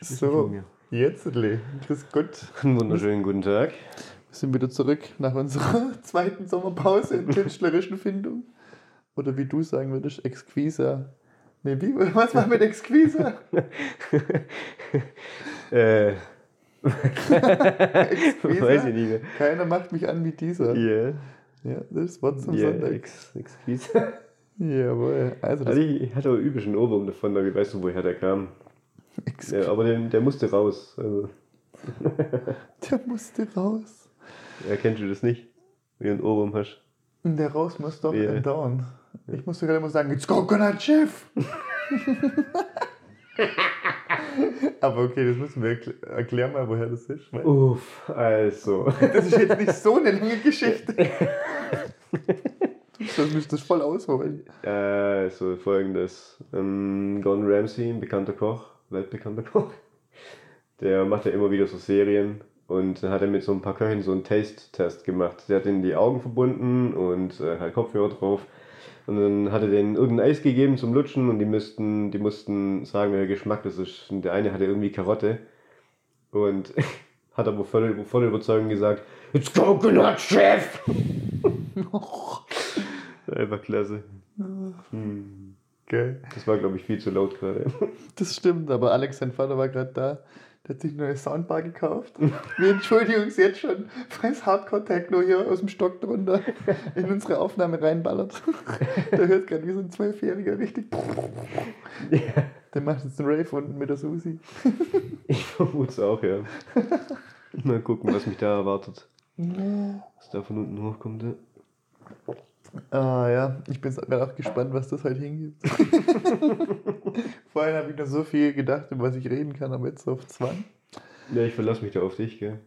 So, jetzt. Grüß Gott. Einen wunderschönen guten Tag. Wir sind wieder zurück nach unserer zweiten Sommerpause in künstlerischen Findung. Oder wie du sagen würdest, Exquisa. Nee, wie, was war mit Exquisa? äh, Exquisa? weiß ich nicht mehr. Keiner macht mich an wie dieser. Ja, Ja, das Wort zum ja, Sonntag. ex, exquis. Jawohl. Also, das Also ich hatte aber üblichen Ohrwurm davon, aber ich weiß nicht, woher der kam. Ja, aber der, der musste raus. Also, der musste raus. ja, kennst du das nicht? Du einen Ohrwurm hast. Der raus muss doch Ja. dauern. Ich musste gerade immer sagen, it's Coconut Chef. Aber okay, das müssen wir erkl- erklären mal, woher das ist. Uff, also. Das ist jetzt nicht so eine lange Geschichte. Das müsstest du voll ausholen. Äh, so folgendes. Ähm, Gordon Ramsay, ein bekannter Koch, weltbekannter Koch, der macht ja immer wieder so Serien und dann hat er mit so ein paar Köchen so einen Taste-Test gemacht. Der hat ihnen die Augen verbunden und äh, halt Kopfhörer drauf. Und dann hat er denen irgendein Eis gegeben zum Lutschen und die müssten, die mussten sagen, welcher Geschmack das ist. Und der eine hatte irgendwie Karotte und hat aber voll, voll überzeugend gesagt, It's Coconut Chef! Einfach klasse. Hm. Geil. Das war, glaube ich, viel zu laut gerade. Das stimmt, aber Alex, sein Vater war gerade da. Der hat sich eine neue Soundbar gekauft. Wir entschuldigen uns jetzt schon, weil es Hardcore-Techno hier aus dem Stock drunter in unsere Aufnahme reinballert. Der hört gerade wie so ein Zwölfjähriger richtig. Der macht jetzt einen Rave unten mit der Susi. Ich vermute es auch, ja. Mal gucken, was mich da erwartet. Was da von unten hochkommt. Ja. Ah ja, ich bin gerade auch gespannt, was das heute hingibt. Vorhin habe ich noch so viel gedacht, über was ich reden kann, aber jetzt so auf Zwang. ja, ich verlasse mich da auf dich, gell?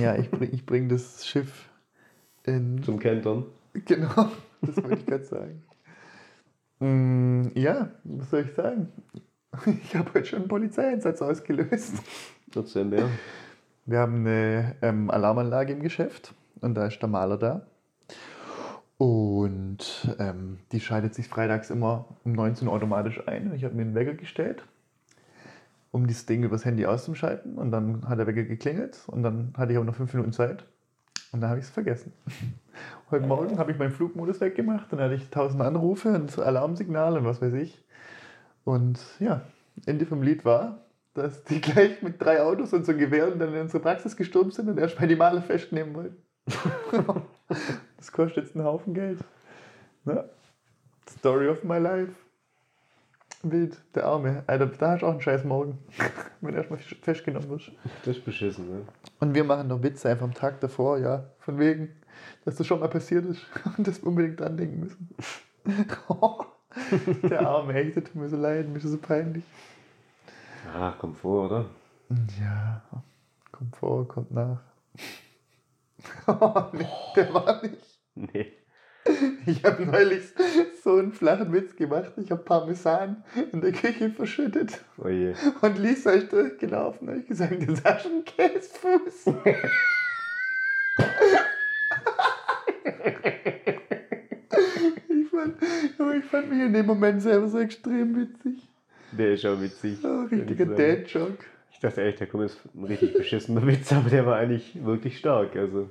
Ja, ich bring, ich bring das Schiff in. Zum Kentern. Genau, das wollte ich gerade sagen. Mm, ja, was soll ich sagen? Ich habe heute schon einen Polizeieinsatz ausgelöst. Erzähl mehr. Wir haben eine ähm, Alarmanlage im Geschäft und da ist der Maler da. Und ähm, die schaltet sich freitags immer um 19 Uhr automatisch ein. Ich habe mir einen Wecker gestellt, um das Ding übers Handy auszuschalten. Und dann hat der Wecker geklingelt und dann hatte ich auch noch fünf Minuten Zeit. Und dann habe ich es vergessen. Heute Morgen habe ich meinen Flugmodus weggemacht, dann hatte ich tausend Anrufe und Alarmsignale und was weiß ich. Und ja, Ende vom Lied war, dass die gleich mit drei Autos und so Gewehren dann in unsere Praxis gestürmt sind und erstmal die Maler festnehmen wollten. das kostet jetzt einen Haufen Geld. Ne? Story of my life. Wild, der Arme. Alter, da hast du auch einen scheiß Morgen, wenn du erstmal festgenommen wirst. Das ist beschissen, ne? Und wir machen noch Witze einfach am Tag davor, ja, von wegen, dass das schon mal passiert ist und dass wir unbedingt dran denken müssen. der Arme, echt, der tut mir so leid, mir ist das so peinlich. Ah, komm vor, oder? Ja, kommt vor, kommt nach. Oh, nee, der war nicht. Nee. Ich habe neulich so einen flachen Witz gemacht. Ich habe Parmesan in der Küche verschüttet Oh je. und Lisa ist durchgelaufen. Habe ich gesagt, du hast einen Käsefuß. ich, fand, aber ich fand mich in dem Moment selber so extrem witzig. Der ist auch witzig. Oh, richtiger. Dad-Joke. Ich dachte echt, da kommt jetzt ein richtig beschissener Witz, aber der war eigentlich wirklich stark. Also.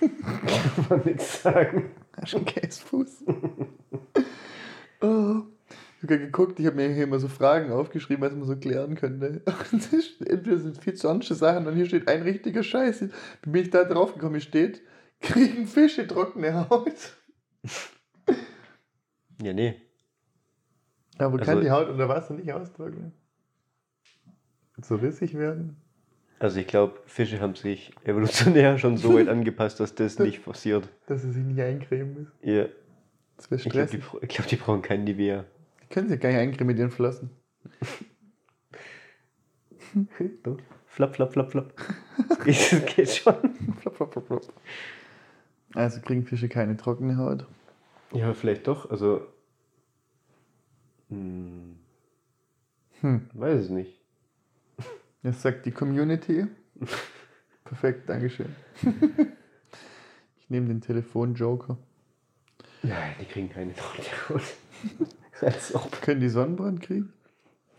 Kann man nichts sagen. Hast du einen Käsefuß? oh. Ich habe gerade geguckt, ich habe mir hier immer so Fragen aufgeschrieben, was man so klären könnte. Und Entweder sind viel zu ernste Sachen und hier steht ein richtiger Scheiß. Wie bin ich da drauf gekommen? Hier steht, kriegen Fische trockene Haut. Ja, nee. Aber kann Also- die Haut unter Wasser nicht austrocknen? So rissig werden? Also ich glaube, Fische haben sich evolutionär schon so weit angepasst, dass das nicht passiert. Dass sie sich nicht eincremen müssen. Ja. Das wäre Ich glaube, die, glaub, die brauchen kein Nivea. Die können sich gar nicht eincremen mit ihren Flossen. So. Flap, flap, flap, flap. Das geht, schon. Flop, flop, flop, flop. Also kriegen Fische keine trockene Haut. Ja, vielleicht doch. Also. Hm, Hm. weiß es nicht. Das sagt die Community. Perfekt, Dankeschön. ich nehme den Telefon-Joker. Nein, die kriegen keine. Als ob. Können die Sonnenbrand kriegen?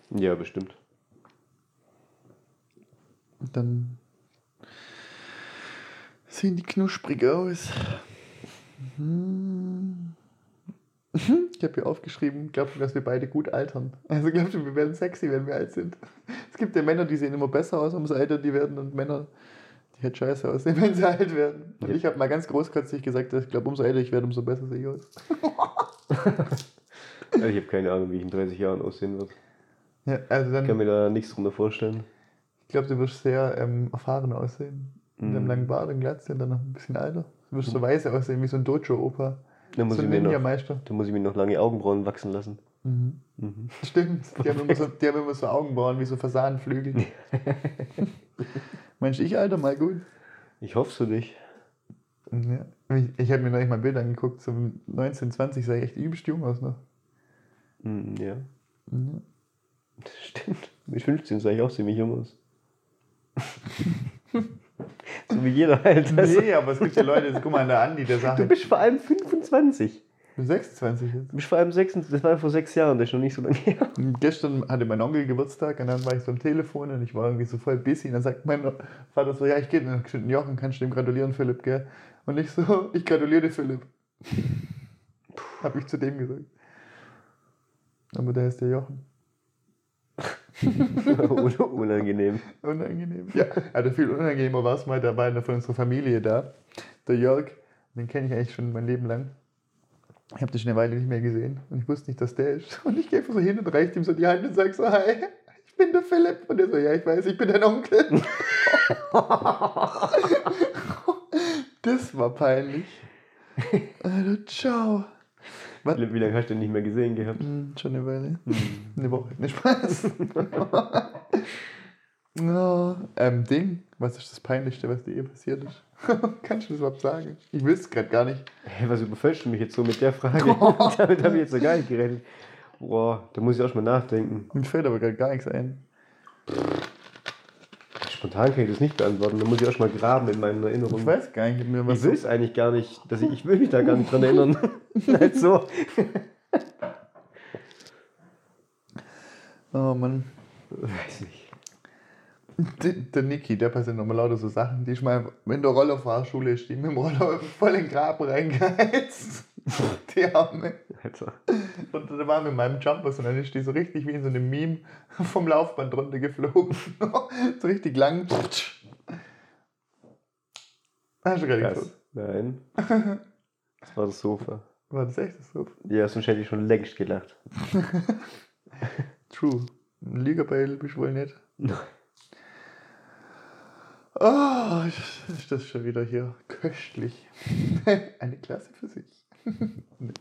Ja, bestimmt. Dann sehen die knusprig aus. Mhm. Ich habe hier aufgeschrieben, glaubst du, dass wir beide gut altern? Also glaubst du, wir werden sexy, wenn wir alt sind? Es gibt ja Männer, die sehen immer besser aus, umso älter die werden und Männer, die halt scheiße aussehen, wenn sie alt werden. Und Ja. ich habe mal ganz großkotzig gesagt, dass ich glaube, umso älter ich werde, umso besser sehe ich aus. Also ich habe keine Ahnung, wie ich in 30 Jahren aussehen wird. Ja, also Ich kann mir da nichts drunter vorstellen. ich glaube, du wirst sehr ähm, erfahren aussehen. Mit einem Mhm. langen Bart und Glatze und dann noch ein bisschen alter. Du wirst so weise aussehen, wie so ein Dojo-Opa. Dann muss, So ich mir noch, dann muss ich mir noch lange Augenbrauen wachsen lassen. Mhm. Mhm. Stimmt, die haben, immer so, die haben immer so Augenbrauen wie so Fasanenflügel. Mensch, ich alter mal gut. Ich hoffe für dich. Ja. Ich, ich habe mir neulich mal ein Bild angeguckt, so 19, 20 sah ich echt übelst jung aus noch. Mhm, ja, Mhm. stimmt. Mit 15 sah ich auch ziemlich jung aus. so wie jeder halt. Nee, aber es gibt ja Leute, guck mal an der Andi, der sagt, Du bist vor allem 25. du 26 jetzt. Du bist vor allem 26, das war vor sechs Jahren, das ist noch nicht so lange her. Gestern hatte mein Onkel Geburtstag und dann war ich so am Telefon und ich war irgendwie so voll busy. Und dann sagt mein Vater so, ja, ich gehe. Gesagt, Jochen, kannst du dem gratulieren, Philipp, gell? Und ich so, ich gratuliere dir, Philipp. Habe ich zu dem gesagt. Aber der ist der Jochen. Un- Unangenehm. Unangenehm. Ja, also viel unangenehmer war es mal, da war einer von unserer Familie da, der Jörg, den kenne ich eigentlich schon mein Leben lang. Ich habe den schon eine Weile nicht mehr gesehen und ich wusste nicht, dass der ist. Und ich gehe einfach so hin und reiche ihm so die Hand und sage so, hi, ich bin der Philipp. Und er so, ja, ich weiß, ich bin dein Onkel. das war peinlich. Alter, ciao. Was? Wie lange hast du den nicht mehr gesehen gehabt? Hm, schon eine Weile. Eine Woche. Ne Spaß. no, ähm, Ding, was ist das Peinlichste, was dir je passiert ist? Kannst du das überhaupt sagen? Ich will es gerade gar nicht. Hey, was überfällst du mich jetzt so mit der Frage? Damit habe ich jetzt noch gar nicht geredet. Boah, da muss ich auch schon mal nachdenken. Mir fällt aber gerade gar nichts ein. Spontan kann ich das nicht beantworten. Da muss ich auch schon mal graben in meinen Ich Erinnerungen. weiß gar nicht, mir was Ich will es eigentlich gar nicht. Dass ich, ich will mich da gar nicht dran erinnern. halt so. Oh Mann. Weiß nicht. Der, Niki, der passiert nochmal lauter so Sachen, die ich mal in der Rollerfahrschule ist, die mit dem Roller voll in den Graben reingeheizt. Die Arme. Alter. Und da waren wir in meinem Jumpers und dann ist die so richtig wie in so einem Meme vom Laufband runtergeflogen. so richtig lang. Hast du gerade geguckt? Nein. Das war das Sofa. War das echt so? Ja, sonst hätte ich schon längst gelacht. True. Ein Lügerbeil bist du wohl nicht. Nein. Oh, ist das schon wieder hier köstlich. Eine Klasse für sich.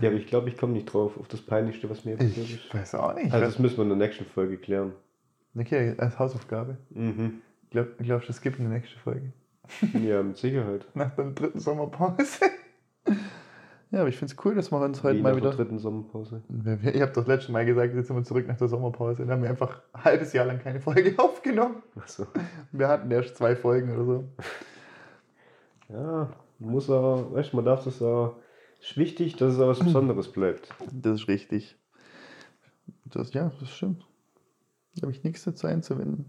Ja, aber ich glaube, ich komme nicht drauf, auf das Peinlichste, was mir passiert Ich ist. weiß auch nicht. Also, das müssen wir in der nächsten Folge klären. okay, als Hausaufgabe. Mhm. Glaub, glaubst du, es gibt eine nächste Folge? Ja, mit Sicherheit. Nach der dritten Sommerpause. ja, aber ich finde es cool, dass wir uns heute Wie mal nach der wieder. dritten Sommerpause. Ich habe das letzte Mal gesagt, jetzt sind wir zurück nach der Sommerpause. Dann haben wir einfach ein halbes Jahr lang keine Folge aufgenommen. Achso. Wir hatten erst zwei Folgen oder so. Ja, muss aber, weißt du, man darf das auch. Ist wichtig, dass es auch was Besonderes bleibt. Das ist richtig. Das, ja, das stimmt. Da habe ich nichts dazu einzuwenden.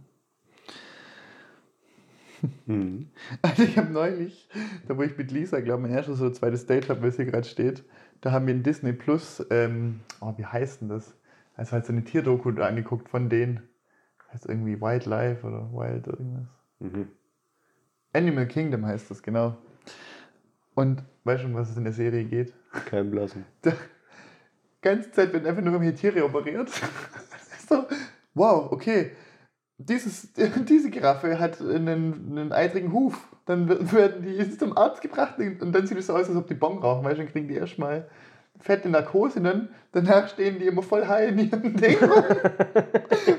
Mhm. Also ich habe neulich, da wo ich mit Lisa, glaube ich, mein erstes oder zweites Date habe, es hier gerade steht, da haben wir in Disney Plus, ähm, oh, wie heißt denn das? Also halt so eine Tierdoku angeguckt von denen. Heißt irgendwie Wildlife oder Wild irgendwas. Mhm. Animal Kingdom heißt das, genau. Und weißt du, um was es in der Serie geht? Kein Blassen. Da, ganze Zeit werden einfach nur irgendwelche Tiere operiert. so, wow, okay. Dieses, diese Giraffe hat einen, einen eitrigen Huf. Dann werden die zum Arzt gebracht und dann sieht es so aus, als ob die Bon rauchen, weil dann kriegen die erstmal fette Narkose und dann, danach stehen die immer voll high in ihrem Ding.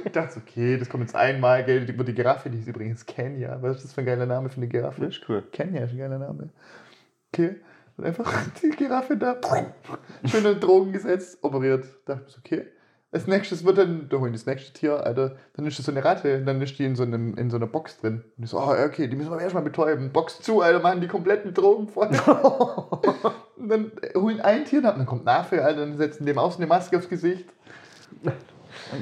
ich dachte, okay, das kommt jetzt einmal, gell, über die Giraffe, die ist übrigens Kenya. Was ist das für ein geiler Name für eine Giraffe? Das ist cool. Kenya ist ein geiler Name. Okay. Und einfach die Giraffe da. Schön in Drogen gesetzt, operiert. Dachte ich so, okay. Als nächstes wird dann, da holen die das nächste Tier, Alter, dann ist das so eine Ratte und dann ist die in so, einem, in so einer Box drin. Und ich so, oh, okay, die müssen wir erstmal betäuben. Box zu, Alter, machen die kompletten Drogen voll. und dann holen ein Tier ab, dann kommt Nafel, Alter, dann setzen dem außen eine Maske aufs Gesicht.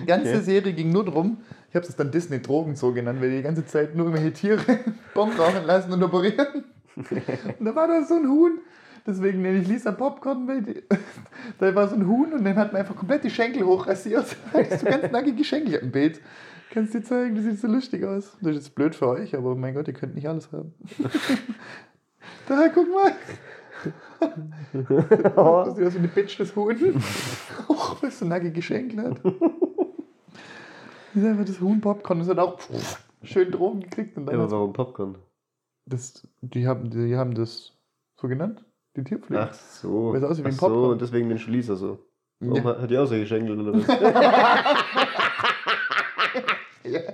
Die ganze Okay. Serie ging nur drum. Ich habe es dann Disney Drogen so genannt, weil die die ganze Zeit nur irgendwelche Tiere Bomben rauchen lassen und operieren. Und da war da so ein Huhn. Deswegen nenne ich Lisa Popcorn, weil da war so ein Huhn und dann hat man einfach komplett die Schenkel hochrasiert. Da hattest du ganz nackige Schenkel ein Bild. Kannst dir zeigen, das sieht so lustig aus. Das ist jetzt blöd für euch, aber mein Gott, ihr könnt nicht alles haben. da, guck mal. Das sieht aus wie eine Bitch, das Huhn. Oh, was so nackige Schenkel hat. Das ist einfach das Huhn Popcorn. Das hat auch schön Drogen gekriegt. Und Ja, dann aber hat's- warum Popcorn? Das, die, haben, die haben das so genannt, die Tierpflege. Ach so. Weil es aussieht wie ein Ach so, Popcorn. und deswegen den Schließer so. Ja. hat hat die auch solche Schenkel oder was? Ja. ja,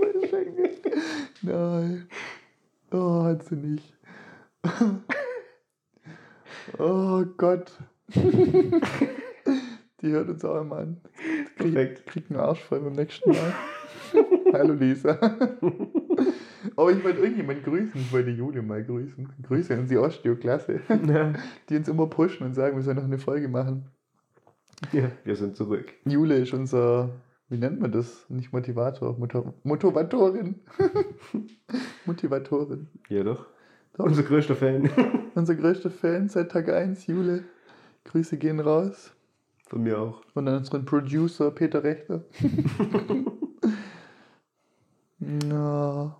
meine Schenkel. Nein. Oh, hat sie nicht. Oh Gott. Die hört uns auch immer an. Krieg, kriegt einen Arsch voll beim nächsten Mal. Hallo Lisa. Oh, ich wollte irgendjemand grüßen. Ich wollte Julia mal grüßen. Grüße an die Osteo-Klasse, ja. die uns immer pushen und sagen, wir sollen noch eine Folge machen. ja, wir sind zurück. Jule ist unser, wie nennt man das? Nicht Motivator, Motor, Motivatorin. Motivatorin. Ja doch. Doch. Unser größter Fan. Unser größter Fan seit Tag 1, Jule. Grüße gehen raus. Von mir auch. Und an unseren Producer Peter Rechter. Na.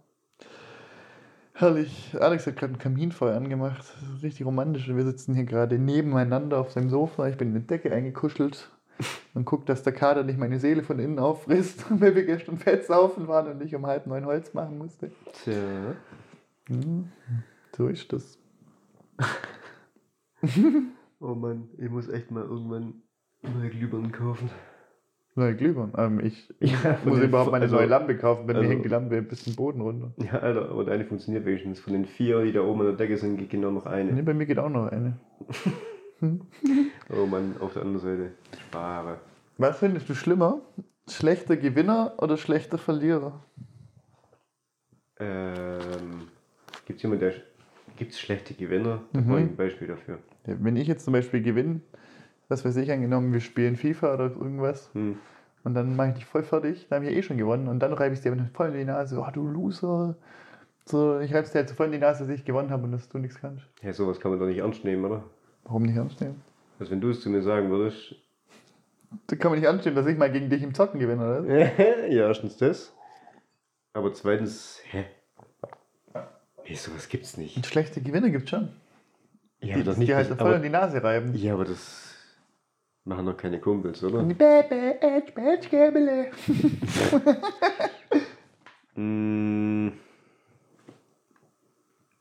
Herrlich. Alex hat gerade ein Kaminfeuer angemacht. Das ist richtig romantisch. Und wir sitzen hier gerade nebeneinander auf seinem Sofa. Ich bin in die Decke eingekuschelt und guck, dass der Kader nicht meine Seele von innen auffrisst, weil wir gestern fett saufen waren und ich um halb neun Holz machen musste. Tja. Hm, So ist das. Oh Mann, ich muss echt mal irgendwann neue Glühbirnen kaufen. Neue Glühbirnen. Ähm, ich Ja, muss den- überhaupt meine also- neue Lampe kaufen, wenn mir also- hängt die Lampe bis zum Boden runter. Ja, Alter, aber deine funktioniert wenigstens. Von den vier, die da oben an der Decke sind, geht genau noch eine. Nee, bei mir geht auch noch eine. Oh Mann, auf der anderen Seite. Spare. Was findest du schlimmer? Schlechter Gewinner oder schlechter Verlierer? Ähm, Gibt es jemanden, der. Gibt es schlechte Gewinner? Da Mhm. brauche ich ein Beispiel dafür. Ja, Wenn ich jetzt zum Beispiel gewinne, was weiß ich, angenommen, wir spielen FIFA oder irgendwas Hm. und dann mache ich dich voll fertig, dann habe ich ja eh schon gewonnen und dann reibe ich dir voll in die Nase, oh du Loser. So, ich reibe es dir halt so voll in die Nase, dass ich gewonnen habe und dass du nichts kannst. Ja, sowas kann man doch nicht ernst nehmen, oder? Warum nicht ernst nehmen? Also, wenn du es zu mir sagen würdest. Da kann man nicht ernst nehmen, dass ich mal gegen dich im Zocken gewinne, oder? ja, erstens das. Aber zweitens, hä? Nee, sowas gibt's nicht. Und schlechte Gewinner gibt es schon. Ja, die das die nicht. halt das, voll in aber, die Nase reiben. ja, aber das machen doch keine Kumpels, oder? Baby, Edge, Edge, Gäbele. Mm.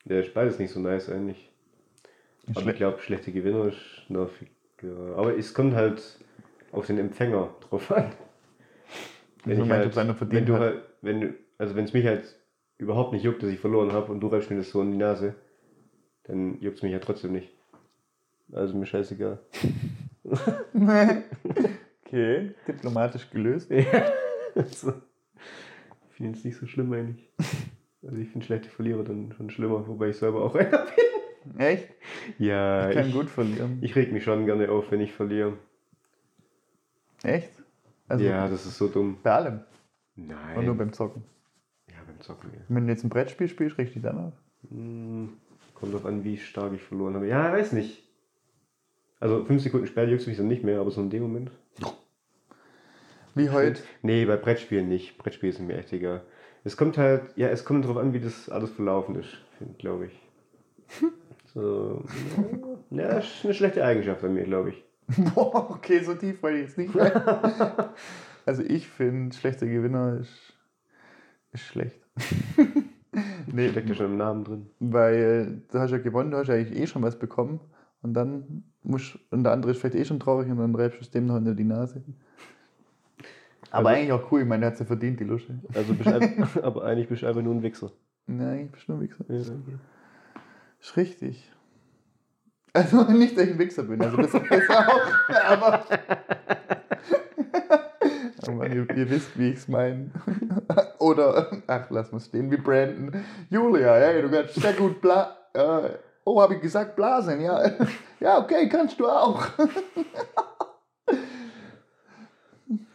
Ja, ist beides nicht so nice eigentlich. Aber ich glaube, schlechte Gewinner ist nervig. Ja. Aber es kommt halt auf den Empfänger drauf an. Ob es einer verdient wenn du halt, wenn also wenn es mich halt überhaupt nicht juckt, dass ich verloren habe und du reibst mir das so in die Nase, dann juckt es mich ja trotzdem nicht. Also mir scheißegal. okay, diplomatisch gelöst. also, ich finde es nicht so schlimm eigentlich. Also ich finde schlechte Verlierer dann schon schlimmer, wobei ich selber auch einer bin. Echt? Ja, Ich kann ich, gut verlieren. ich reg mich schon gerne auf, wenn ich verliere. Echt? Also ja, das ist so dumm. bei allem. Nein. Und nur beim Zocken. ja, beim Zocken. Ja. Wenn du jetzt ein Brettspiel spielst, richtig dann auf. Hm, kommt drauf an, wie stark ich verloren habe. Ja, weiß nicht. Also fünf Sekunden später juckt mich dann nicht mehr, aber so in dem Moment. Wie heute. Nee, bei Brettspielen nicht. Brettspiele sind mir echt egal. Es kommt halt, ja, es kommt drauf an, wie das alles verlaufen ist, glaube ich. So, ja, das ist eine schlechte Eigenschaft an mir, glaube ich. Boah, okay, so tief wollte ich jetzt nicht rein. Also ich finde, schlechter Gewinner ist, ist schlecht. nee, Steckt ja schon im Namen drin. weil du hast ja gewonnen, du hast ja eigentlich eh schon was bekommen. Und dann musst und der andere ist vielleicht eh schon traurig und dann reibst du es dem noch hinter die Nase. Aber Also- eigentlich auch cool, ich meine, der hat sie verdient, die Lusche. Also bist einfach, aber eigentlich bist du einfach nur ein Wichser. Nein, ich bin schon ein Wichser. Ja, okay. Ist richtig. Also nicht, dass ich ein Wichser bin, also das, das auch, aber. Mann, ihr, ihr wisst, wie ich es meine. Oder, ach, lass mal stehen, wie Brandon. Julia, hey, du kannst sehr gut bla. Äh, oh, habe ich gesagt, blasen, ja. Ja, okay, kannst du auch.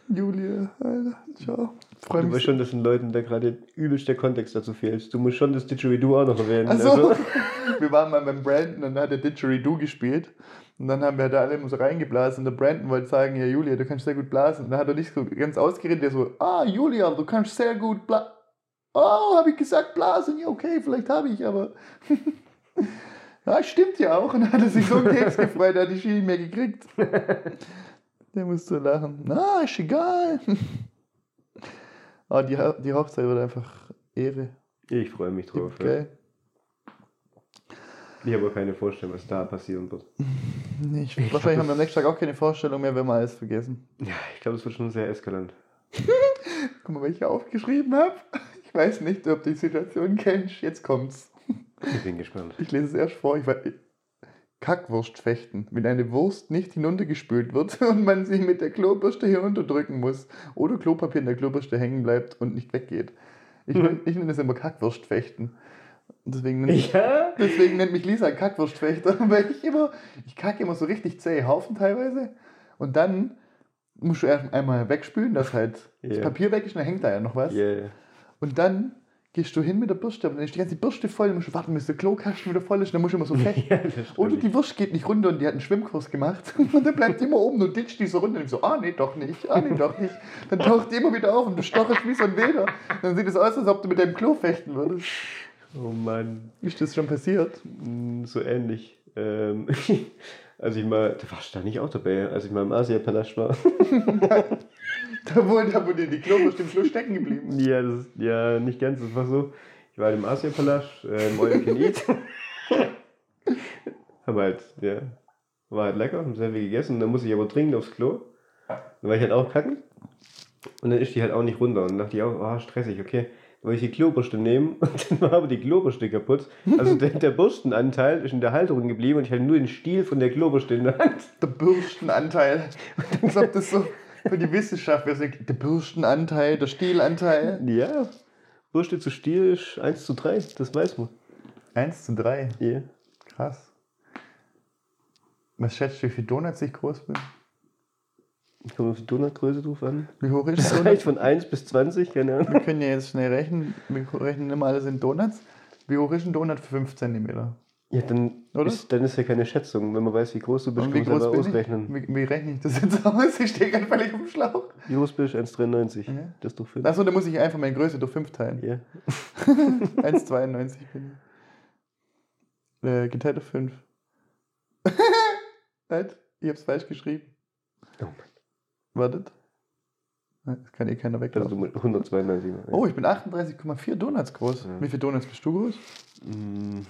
Julia, Alter, ciao. Freu Du weißt schon, dass den Leuten da gerade übelst der Kontext dazu fehlt. Du musst schon das Didgeridoo auch noch erwähnen. Also, Also, wir waren mal beim Brandon und da hat der Didgeridoo gespielt. Und dann haben wir da alle immer so reingeblasen. Und der Brandon wollte sagen, ja Julia, du kannst sehr gut blasen. Und dann hat er nicht so ganz ausgeredet, der so, ah Julia, du kannst sehr gut blasen. Oh, habe ich gesagt blasen? Ja, okay, vielleicht habe ich, aber... ja, stimmt ja auch. Und dann hat er sich so einen Keks gefreut, er hat die Ski nicht mehr gekriegt. Der musste lachen. Na, ist egal. Aber die, Ha- die Hochzeit wird einfach Ehre. ich freue mich drauf. Ja. Geil. Ich habe auch keine Vorstellung, was da passieren wird. Nee, ich, wahrscheinlich haben wir am nächsten Tag auch keine Vorstellung mehr, wenn wir alles vergessen. Ja, ich glaube, es wird schon sehr eskalant. Guck mal, was ich aufgeschrieben habe. Ich weiß nicht, ob du die Situation kennst. Jetzt kommt's. Ich bin gespannt. Ich lese es erst vor. Ich weiß, Kackwurst fechten. Wenn eine Wurst nicht hinuntergespült wird und man sie mit der Klobürste hinunterdrücken muss oder Klopapier in der Klobürste hängen bleibt und nicht weggeht. Ich, nenn- ich nenne das immer Kackwurstfechten. Deswegen nennt, Ja? deswegen nennt mich Lisa Kackwurstfechter, weil ich immer, ich kacke immer so richtig zäh Haufen teilweise. Und dann musst du erst einmal wegspülen, dass halt das Ja. Papier weg ist und dann hängt da ja noch was. Yeah. Und dann gehst du hin mit der Bürste, aber dann ist die ganze Bürste voll, dann musst du warten, bis der Klokasten wieder voll ist, dann musst du immer so fechten. Ja. Oder die Wurst geht nicht runter und die hat einen Schwimmkurs gemacht. Und dann bleibt die immer oben und ditcht die so runter und ich so, ah nee, doch nicht, ah nee, doch nicht. Dann taucht die immer wieder auf und du stocherst wie so ein Wilder. Dann sieht es aus, als ob du mit deinem Klo fechten würdest. Oh Mann, Ist das schon passiert? Mm, so ähnlich. Ähm, als ich mal, da warst du da nicht auch dabei, als ich mal im Asia-Palast war. Da wurde, da wurde die Klobürste im Schluss stecken geblieben. ja, das ist, ja, nicht ganz, das war so. Ich war im Asia-Palast, äh, im Can Eat. Haben halt, ja, war halt lecker, haben sehr viel gegessen. Dann muss ich aber dringend aufs Klo. Dann war ich halt auch kacken. Und dann ist die halt auch nicht runter. Und dann dachte ich auch, oh, stressig, okay. Dann wollte ich die Klobürste nehmen und dann war aber die Klobürste kaputt. Also der, der Bürstenanteil ist in der Halterung geblieben und ich hatte nur den Stiel von der Klobürste in der Hand. Der Bürstenanteil. Als ob das so für die Wissenschaft wäre. Der Bürstenanteil, der Stielanteil. Ja, Bürste zu Stiel ist 1 zu 3, das weiß man. 1 zu 3. Ja. Krass. Was schätzt du, wie viel Donuts ich groß bin? Kommt auf die Donutgröße drauf an. Wie hoch ist Das Donut? reicht von 1 bis 20, keine Ahnung. Wir können ja jetzt schnell rechnen. Wir rechnen immer alles in Donuts. Wie hoch ist ein Donut für 5 cm? Ja, dann Oder? ist, dann ist ja keine Schätzung. Wenn man weiß, wie groß du bist, kann man bin ausrechnen. ich? Wie, wie rechne ich das jetzt aus? Ich stehe gerade völlig dem Schlauch. Wie groß bist du? 1,93. Ja. Das ist doch 5. Achso, da muss ich einfach meine Größe durch 5 teilen. Ja. 1,92 bin ich. Äh, geteilt durch 5. halt, ich hab's falsch geschrieben. Oh Mann. Wartet. Das kann eh keiner Also weglaufen. mit 192. Mal. Oh, ich bin 38,4 Donuts groß. Ja. Wie viele Donuts bist du groß? Mm.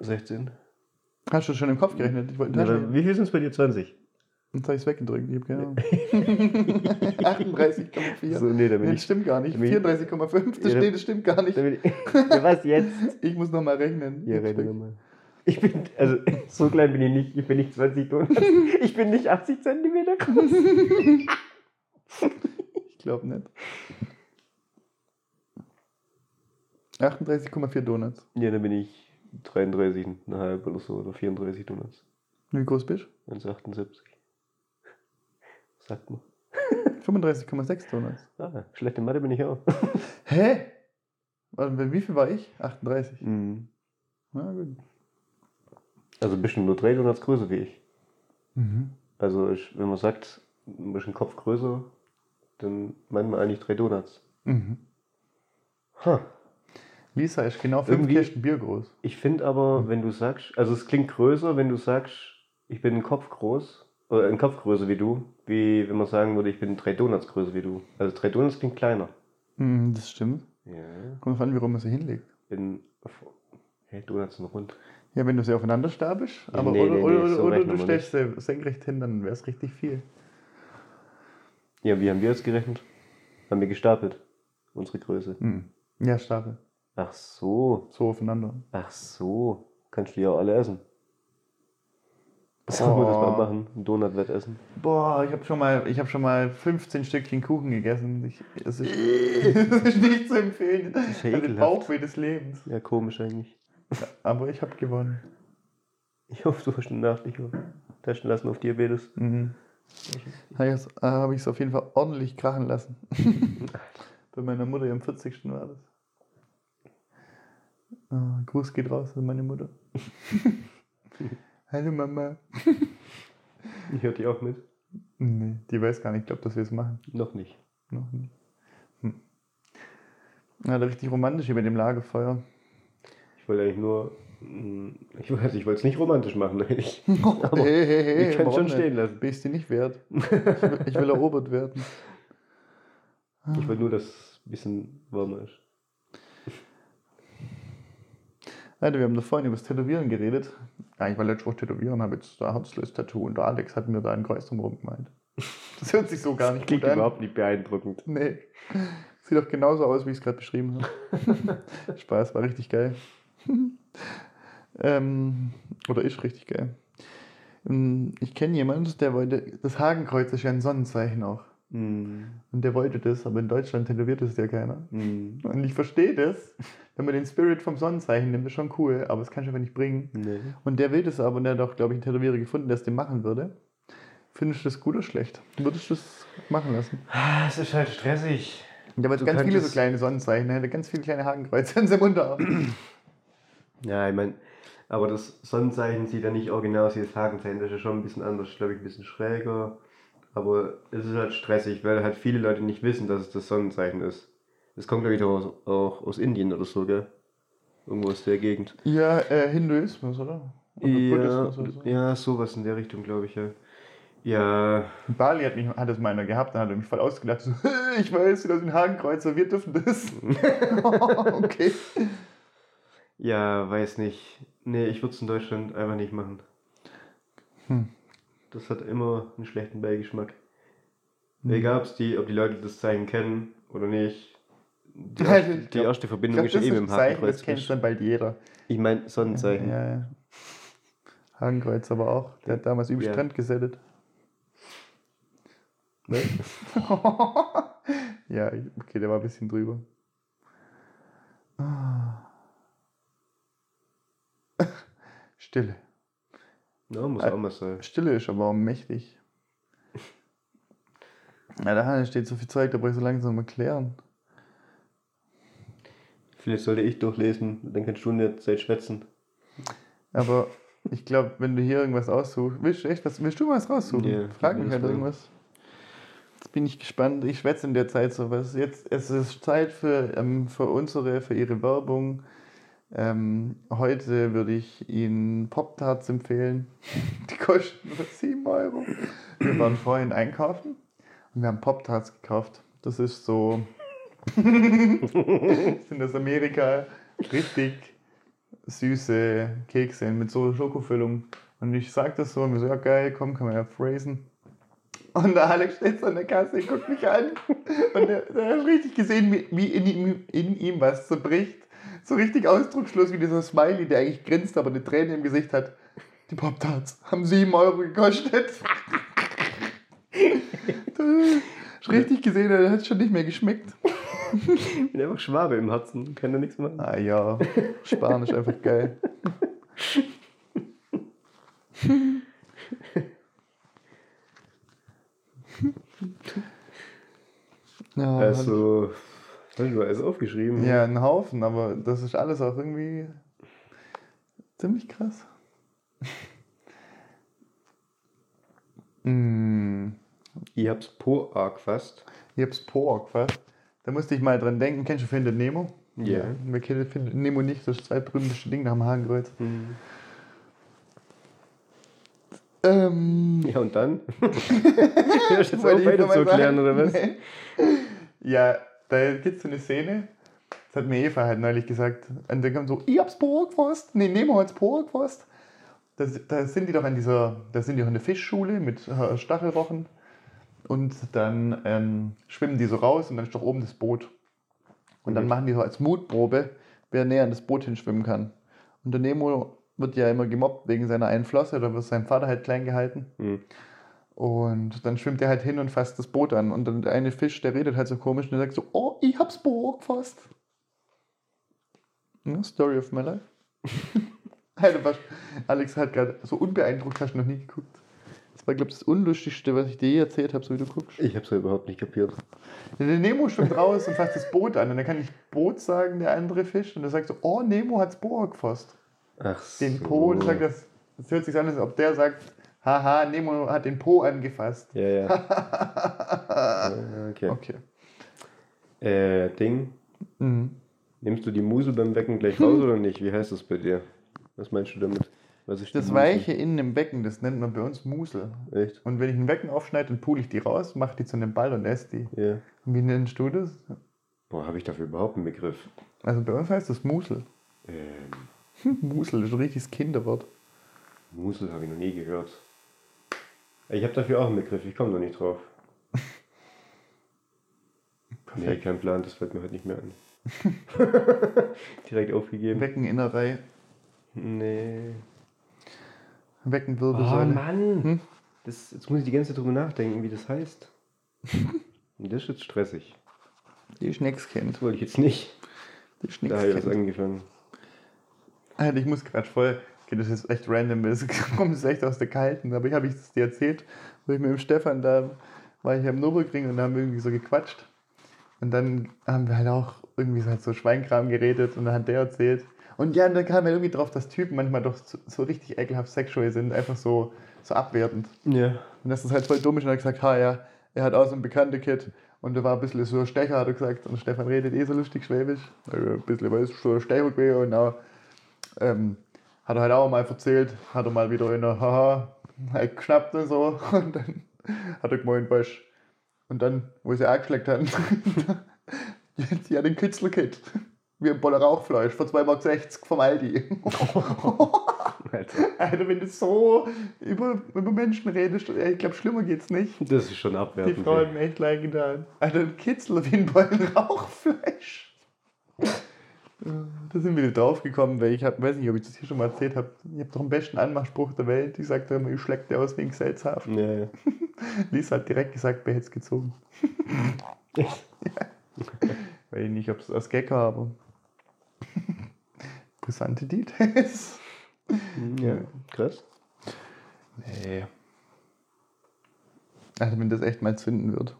16. Hast du schon im Kopf gerechnet? Ich wollte Ja, ja, wie viel sind es bei dir? 20? Jetzt habe ich es weggedrückt. Ich habe keine Ahnung. 38,4. So, nee, da Nee, bin das stimmt gar nicht. da bin ich- 34,5. Das Ja, steht, das stimmt gar nicht. Ja, was jetzt? Ich muss nochmal rechnen. Hier, rede nochmal. Ich bin, also so klein bin ich nicht. Ich bin nicht 20 Donuts. Ich bin nicht 80 Zentimeter groß. Ich glaube nicht. 38,4 Donuts. Ja, dann bin ich 33,5 oder so oder 34 Donuts. Wie groß bist 1,78. Sagt man. du? 35,6 Donuts. Ah, schlechte Mathe bin ich auch. Hä? Wie viel war ich? 38. Mhm. Na gut. Also ein bisschen nur 3 Donuts größer wie ich. Mhm. Also ich, wenn man sagt, ein bisschen Kopf größer, dann meint man eigentlich 3 Donuts. Mhm. Ha. Lisa ist genau 5 Irgendwie- Kästen Bier groß. Ich finde aber, wenn du sagst, also es klingt größer, wenn du sagst, ich bin ein Kopf groß, oder ein Kopf größer wie du, wie wenn man sagen würde, ich bin drei Donuts größer wie du. Also drei Donuts klingt kleiner. Mhm, das stimmt. Ja. Kommt drauf an, wie rum man sie hinlegt. Bin. Hä, Donuts sind rund. Ja, wenn du sie aufeinander stapelst, aber nee, oder, nee, oder, nee, so oder du stellst sie senkrecht hin, dann wäre es richtig viel. Ja, wie haben wir jetzt gerechnet? Haben wir gestapelt. Unsere Größe. Mhm. Ja, Stapel. Ach so. So aufeinander. Ach so. Kannst du ja auch alle essen. Sollen wir das mal machen? Ein Donut-Wettessen? Boah, ich habe schon mal, ich habe schon mal 15 Stückchen Kuchen gegessen. Ich, es, ist, es ist nicht zu empfehlen. ist ja ekelhaft. Bauchweh des Lebens. Ja, komisch eigentlich. Aber ich habe gewonnen. Ich hoffe, du hast eine Nachricht testen lassen auf Diabetes. Mhm. habe ich es auf jeden Fall ordentlich krachen lassen. Bei meiner Mutter am 40. war das. Ah, Gruß geht raus an meine Mutter. Hallo Mama. Ich höre die auch mit. Nee, die weiß gar nicht, glaube dass wir es machen. Noch nicht. Noch nicht. Hm. Ja, richtig romantisch hier mit dem Lagerfeuer. Ich wollte eigentlich nur. mm, Ich weiß, ich wollte es nicht romantisch machen, eigentlich. Aber hey, hey, hey, ich kann warum schon stehen lassen. Bist du nicht wert? Ich will, ich will erobert werden. Ich wollte nur, dass es ein bisschen warmer ist. Alter, wir haben da vorhin über das Tätowieren geredet. Ja, ich war letztes Woche tätowieren, habe jetzt da Herzlös-Tattoo und der Alex hat mir da ein Kreuz drumherum gemeint. Das hört sich so gar nicht Klingt gut an. überhaupt nicht beeindruckend. Nee. Sieht doch genauso aus, wie ich es gerade beschrieben habe. Spaß, war richtig geil. ähm, oder ist richtig geil. Ähm, Ich kenne jemanden, der wollte. Das Hakenkreuz ist ja ein Sonnenzeichen auch. Mm, Und der wollte das, aber in Deutschland tätowiert es ja keiner. mm, Und ich verstehe das, wenn man den Spirit vom Sonnenzeichen nimmt, ist schon cool, aber das kann ich einfach nicht bringen. nee. Und der will das aber und der hat auch, glaube ich, einen Tätowierer gefunden, der es dem machen würde. Findest du das gut oder schlecht? Würdest du das machen lassen? Es ist halt stressig. Ja, aber Du ganz viele so kleine Sonnenzeichen, er hätte ganz viele kleine Hakenkreuze an seinem Unterarm. Ja, ich meine, aber das Sonnenzeichen sieht ja nicht original aus wie das Hagenzeichen. Das ist ja schon ein bisschen anders, glaube ich, ein bisschen schräger. Aber es ist halt stressig, weil halt viele Leute nicht wissen, dass es das Sonnenzeichen ist. Das kommt, glaube ich, auch, auch aus Indien oder so, gell? Irgendwo aus der Gegend. ja, äh, Hinduismus, oder? Oder Ja, Buddhismus oder so. ja, sowas in der Richtung, glaube ich, ja. Ja, In Bali hat, mich, hat das meiner gehabt, dann hat er mich voll ausgelacht. So, ich weiß, hast ein Hakenkreuzer, wir dürfen das. okay. ja, weiß nicht. Nee, ich würde es in Deutschland einfach nicht machen. Hm. Das hat immer einen schlechten Beigeschmack. Hm. Egal, ob's die, ob die Leute das Zeichen kennen oder nicht. Die, Ja, erste, ich die glaub- erste Verbindung glaube, ist das eh dem Zeichen, das Hakenkreuz. kennt dann bald jeder. Ich meine Sonnenzeichen. Ja, ja. Hakenkreuz aber auch. Der hat damals übelst Ja. Trend gesettet. Ne? ja, okay, der war ein bisschen drüber. Ah. Stille. Ja, muss Äh, auch mal sein. Stille ist aber auch mächtig. Ja, da steht so viel Zeug, da brauche ich so langsam erklären. Vielleicht sollte ich durchlesen, dann kannst du in der Zeit schwätzen. Aber ich glaube, wenn du hier irgendwas aussuchst, willst du echt was, willst du mal was raussuchen? Ja, Frag ich mich halt mal. irgendwas. Jetzt bin ich gespannt. Ich schwätze in der Zeit sowas. Jetzt es ist Zeit für, ähm, für unsere, für ihre Werbung. Ähm, heute würde ich Ihnen Pop-Tarts empfehlen. Die kosten nur 7 Euro. Wir waren vorhin einkaufen und wir haben Pop-Tarts gekauft. Das ist so. sind aus Amerika richtig süße Kekse mit so Schokofüllung. Und ich sag das so und wir so, ja geil, komm, kann man ja phrasen. Und der Alex steht so an der Kasse, guckt mich an und der hat richtig gesehen, wie, wie in, ihm, in ihm was zerbricht. So richtig ausdruckslos wie dieser Smiley, der eigentlich grinst, aber eine Träne im Gesicht hat. Die Pop-Tarts haben 7 Euro gekostet. Richtig gesehen, der hat schon nicht mehr geschmeckt. Ich bin einfach Schwabe im Herzen, kann da nichts machen. Ah ja, Sparen ist einfach geil. Also, hast du alles aufgeschrieben? ja, ein Haufen, aber das ist alles auch irgendwie ziemlich krass. mm, Ich hab's po arg fast. ich hab's Pork, was? Da musste ich mal dran denken. Kennst du Findet Nemo? Ja. Wer kennt Findet Nemo nicht? Das ist das zweitberühmteste Ding nach dem Hakenkreuz. Hm. Ähm, Ja, und dann? Du jetzt auf, Wollte ich weiter zu erklären, oder was? Nee. Ja, da gibt es so eine Szene, das hat mir Eva halt neulich gesagt. Und dann kommt so, ich hab's Pork gefasst. Nee, Nemo hat's Pork gefasst. Da, da sind die doch an dieser, da sind die doch in der Fischschule mit Stachelrochen. Und dann ähm, schwimmen die so raus und dann ist doch oben das Boot. Und dann Mhm. machen die so als Mutprobe, wer näher an das Boot hinschwimmen kann. Und der Nemo wird ja immer gemobbt wegen seiner einen Flosse, da wird sein Vater halt klein gehalten. Hm. Und dann schwimmt er halt hin und fasst das Boot an. Und dann der eine Fisch, der redet halt so komisch und der sagt so, oh, ich hab's Boot gefasst. Ja, Story of my life. Alter, was, Alex hat gerade so unbeeindruckt, hast du noch nie geguckt. war, glaube ich, das Unlustigste, was ich dir je erzählt habe, so wie du guckst. Ich hab's ja überhaupt nicht kapiert. Der Nemo schwimmt raus und fasst das Boot an. Und dann kann ich Boot sagen, der andere Fisch. Und er sagt so, oh, Nemo hat's Po gefasst. Ach Den so. Po. Und sagt das, das hört sich an, als ob der sagt, haha, Nemo hat den Po angefasst. Ja, ja. okay. Okay. Äh, Ding. Mhm. Nimmst du die Musel beim Wecken gleich raus oder nicht? Wie heißt das bei dir? Was meinst du damit? Was ist Das? Weiche innen im Becken, das nennt man bei uns Musel. Echt? Und wenn ich ein Becken aufschneide, dann pule ich die raus, mache die zu einem Ball und esse die. Ja. Und wie nennst du das? Boah, habe ich dafür überhaupt einen Begriff? Also bei uns heißt das Musel. Ähm, Musel ist ein richtiges Kinderwort. Musel habe ich noch nie gehört. Ich habe dafür auch einen Begriff, ich komme noch nicht drauf. Nee, Perfekt. kein Plan, das fällt mir heute nicht mehr an. Direkt aufgegeben. Beckeninnerei, Nee. Oh Beckenwirbelsäule. Mann! Hm? Das, jetzt muss ich die ganze Zeit drüber nachdenken, wie das heißt. Und das ist jetzt stressig. die nix kennt. Das wollte ich jetzt nicht. Die nix Da habe ich kennt. angefangen. Alter, ich muss gerade voll. Okay, das ist echt random, das kommt jetzt echt aus der Kalten. Aber ich habe ich das dir erzählt, wo ich mit dem Stefan da war ich am Nürburgring und da haben wir irgendwie so gequatscht. Und dann haben wir halt auch irgendwie so, halt so Schweinkram geredet und dann hat der erzählt. Und ja, und dann kam er irgendwie drauf, dass Typen manchmal doch so, so richtig ekelhaft sexuell sind, einfach so, so abwertend. Ja. Und das ist halt voll dumm ist und er hat gesagt, ha ja, er hat auch so ein bekannter Kid und der war ein bisschen so ein Stecher, hat er gesagt. Und Stefan redet eh so lustig schwäbisch. Ein bisschen, weil es so ein Stecher gewesen und auch, ähm, hat er halt auch mal erzählt, hat er mal wieder in der Haha halt geschnappt und so. Und dann hat er gemeint, weißt und dann, wo sie angeschleckt haben, jetzt ja den Kitzler-Kit. Wie ein Boller Rauchfleisch für 2,60 Mark vom Aldi. Alter. Alter, wenn du so über, über Menschen redest, ich glaube, schlimmer geht's nicht. Das ist schon Die abwertend. Frau hat mir echt leid getan. Alter, ein Kitzler wie ein Bollen Rauchfleisch. Da sind wir wieder draufgekommen, weil ich hab, weiß nicht, ob ich das hier schon mal erzählt habe. Ich habe doch den besten Anmachspruch der Welt. Ich sagte immer, ich schlägt der aus wie ein Gesellshaft. Ja, ja. Lisa hat direkt gesagt, wer hätte es gezogen. Weiß ich nicht, ob es aus Gag war, aber. Brisante Details. ja. Krass. Nee. Also wenn das echt mal zünden wird.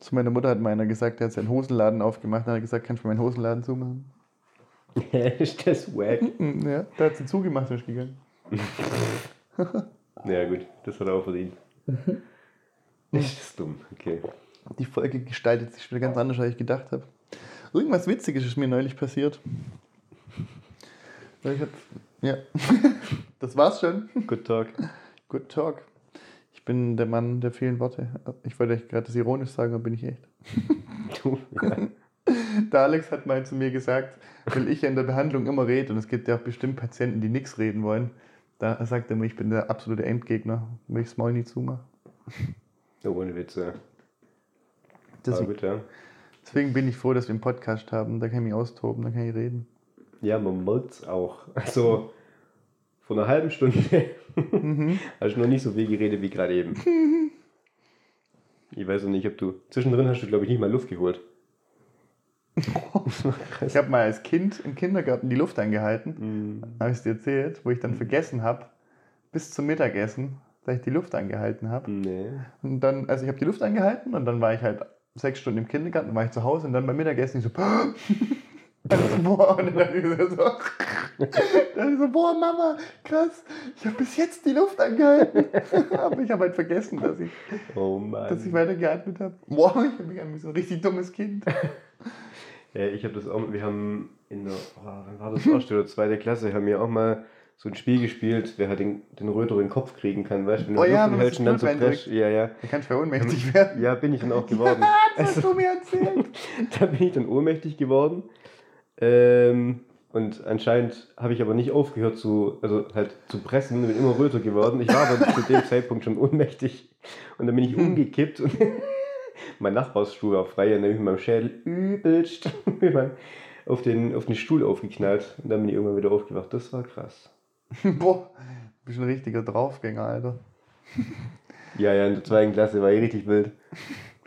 Zu meiner Mutter hat mal einer gesagt, der hat seinen Hosenladen aufgemacht. Dann hat er gesagt, kannst du mir meinen Hosenladen zumachen? ist das wack? Mhm, Ja, da hat sie zugemacht und ist gegangen. Ja, gut, das hat er auch verdient. Ist das dumm, okay. Die Folge gestaltet sich wieder ganz anders, als ich gedacht habe. Irgendwas Witziges ist mir neulich passiert. Ich hab, ja, das war's schon. Good Talk. Good Talk. Ich bin der Mann der vielen Worte. Ich wollte echt gerade das ironisch sagen, aber bin ich echt. Du, ja. Der Alex hat mal zu mir gesagt, weil ich ja in der Behandlung immer rede und es gibt ja auch bestimmt Patienten, die nichts reden wollen. Da sagt er mir, ich bin der absolute Endgegner, wenn ich das Maul nie zumache. Oh, ohne Witz, ja. Deswegen, gut, ja. deswegen bin ich froh, dass wir einen Podcast haben. Da kann ich mich austoben, da kann ich reden. Ja, man merkt auch. Also, vor einer halben Stunde Mhm. hast du noch nicht so viel geredet wie gerade eben. Ich weiß noch nicht, ob du. Zwischendrin hast du, glaube ich, nicht mal Luft geholt. Ich habe mal als Kind im Kindergarten die Luft angehalten, Hm, habe ich es dir erzählt, wo ich dann vergessen habe, bis zum Mittagessen, dass ich die Luft angehalten habe. Nee. Und dann, also ich habe die Luft angehalten und dann war ich halt sechs Stunden im Kindergarten, dann war ich zu Hause und dann beim Mittagessen ich so, also, boah, und dann ich so, dann ich so, boah, Mama, krass, ich habe bis jetzt die Luft angehalten. Aber ich habe halt vergessen, dass ich, Oh dass ich weiter geatmet habe. Boah, ich habe mich an wie so ein richtig dummes Kind. Ja, ich habe das auch, wir haben in der, oh, wann war das, erste oder zweite Klasse, haben wir auch mal so ein Spiel gespielt, wer halt den, den röteren Kopf kriegen kann, weißt du, wenn du Oh Luft ja, man hältst und dann so presch, ja, ja. Da kannst du ohnmächtig werden. Ja, bin ich dann auch geworden. Das hast du mir erzählt. da bin ich dann ohnmächtig geworden. Ähm, und anscheinend habe ich aber nicht aufgehört zu, also halt zu pressen, bin immer röter geworden. Ich war aber zu dem Zeitpunkt schon ohnmächtig. Und dann bin ich umgekippt und mein Nachbarsstuhl war frei und dann bin ich mit meinem Schädel übelst auf den, auf den Stuhl aufgeknallt. Und dann bin ich irgendwann wieder aufgewacht. Das war krass. Boah, bist ein richtiger Draufgänger, Alter. Ja, ja, in der zweiten Klasse war ich richtig wild.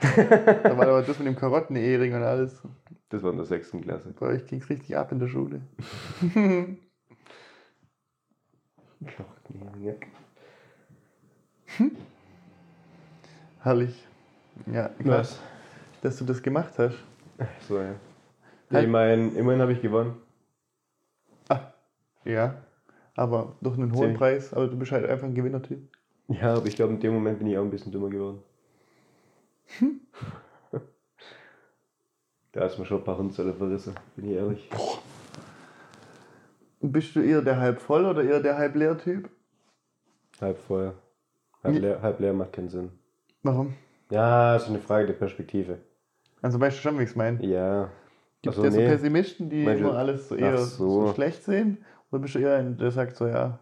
Da war aber das mit dem Karottenehering und alles. Das war in der sechsten Klasse. Bei euch ging es richtig ab in der Schule. Herrlich. Ja, krass, Was? dass du das gemacht hast. So, ja. Halt- ich meine, immerhin habe ich gewonnen. Ah, ja. Aber durch einen hohen Ziemlich. Preis, aber du bist halt einfach ein Gewinnertyp. Ja, aber ich glaube, in dem Moment bin ich auch ein bisschen dümmer geworden. da ist mir schon ein paar Hirnzelle verrissen, bin ich ehrlich. Bist du eher der halb voll oder eher der halb leer Typ? Halb voll. Halb Ja. leer, halb leer macht keinen Sinn. Warum? Ja, ist eine Frage der Perspektive. Also weißt du schon, wie ich es meine? Ja. Gibt Also, es ja so nee. Pessimisten, die Meinst du- immer alles so eher so. so. schlecht sehen? Oder bist du eher ein, der sagt so, ja.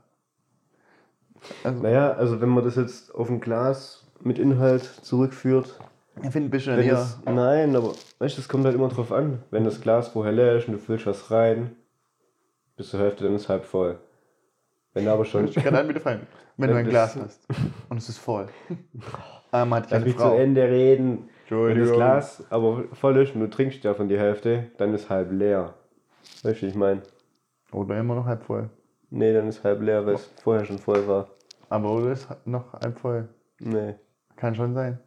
Also, Naja, also wenn man das jetzt auf ein Glas mit Inhalt zurückführt, ich finde, du dann wenn eher. das, nein, aber weißt du, das kommt halt immer drauf an. Wenn das Glas vorher leer ist und du füllst was rein, bis zur Hälfte, dann ist halb voll. Wenn aber schon. Ich gerade der Frage. Wenn du Wenn ein Glas hast und es ist voll. Einmal hat Lass mich zu Frau. Ende reden. Wenn das. Glas aber voll ist und du trinkst davon die Hälfte, dann ist halb leer. Weißt du, ich meine? Oder immer noch halb voll. Nee, dann ist halb leer, weil es vorher schon voll war. Aber oder ist noch halb voll. Nee. Kann schon sein.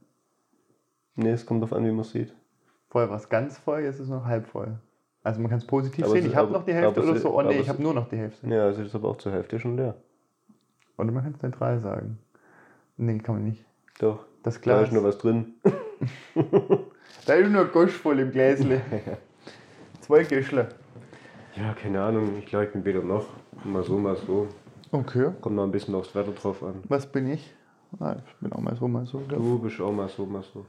Nee, es kommt drauf an, wie man sieht. Vorher war es ganz voll, jetzt ist es noch halb voll. Also man kann es positiv Aber sehen. es- Ich habe noch die Hälfte oder so. Oh nee, ich habe nur noch die Hälfte. Ja, es ist aber auch zur Hälfte schon leer. Oder man kann es neutral sagen. Nee, kann man nicht. Doch. Das Da Glas. ist nur was drin. Da ist nur Gosch voll im Gläsle. Zwei Göschle. Ja, keine Ahnung. Ich glaube, ich bin weder noch. Mal so, mal so. Okay. Kommt mal ein bisschen aufs Wetter drauf an. Was bin ich? Ah, ich bin auch mal so, mal so. Du bist auch mal so, mal so.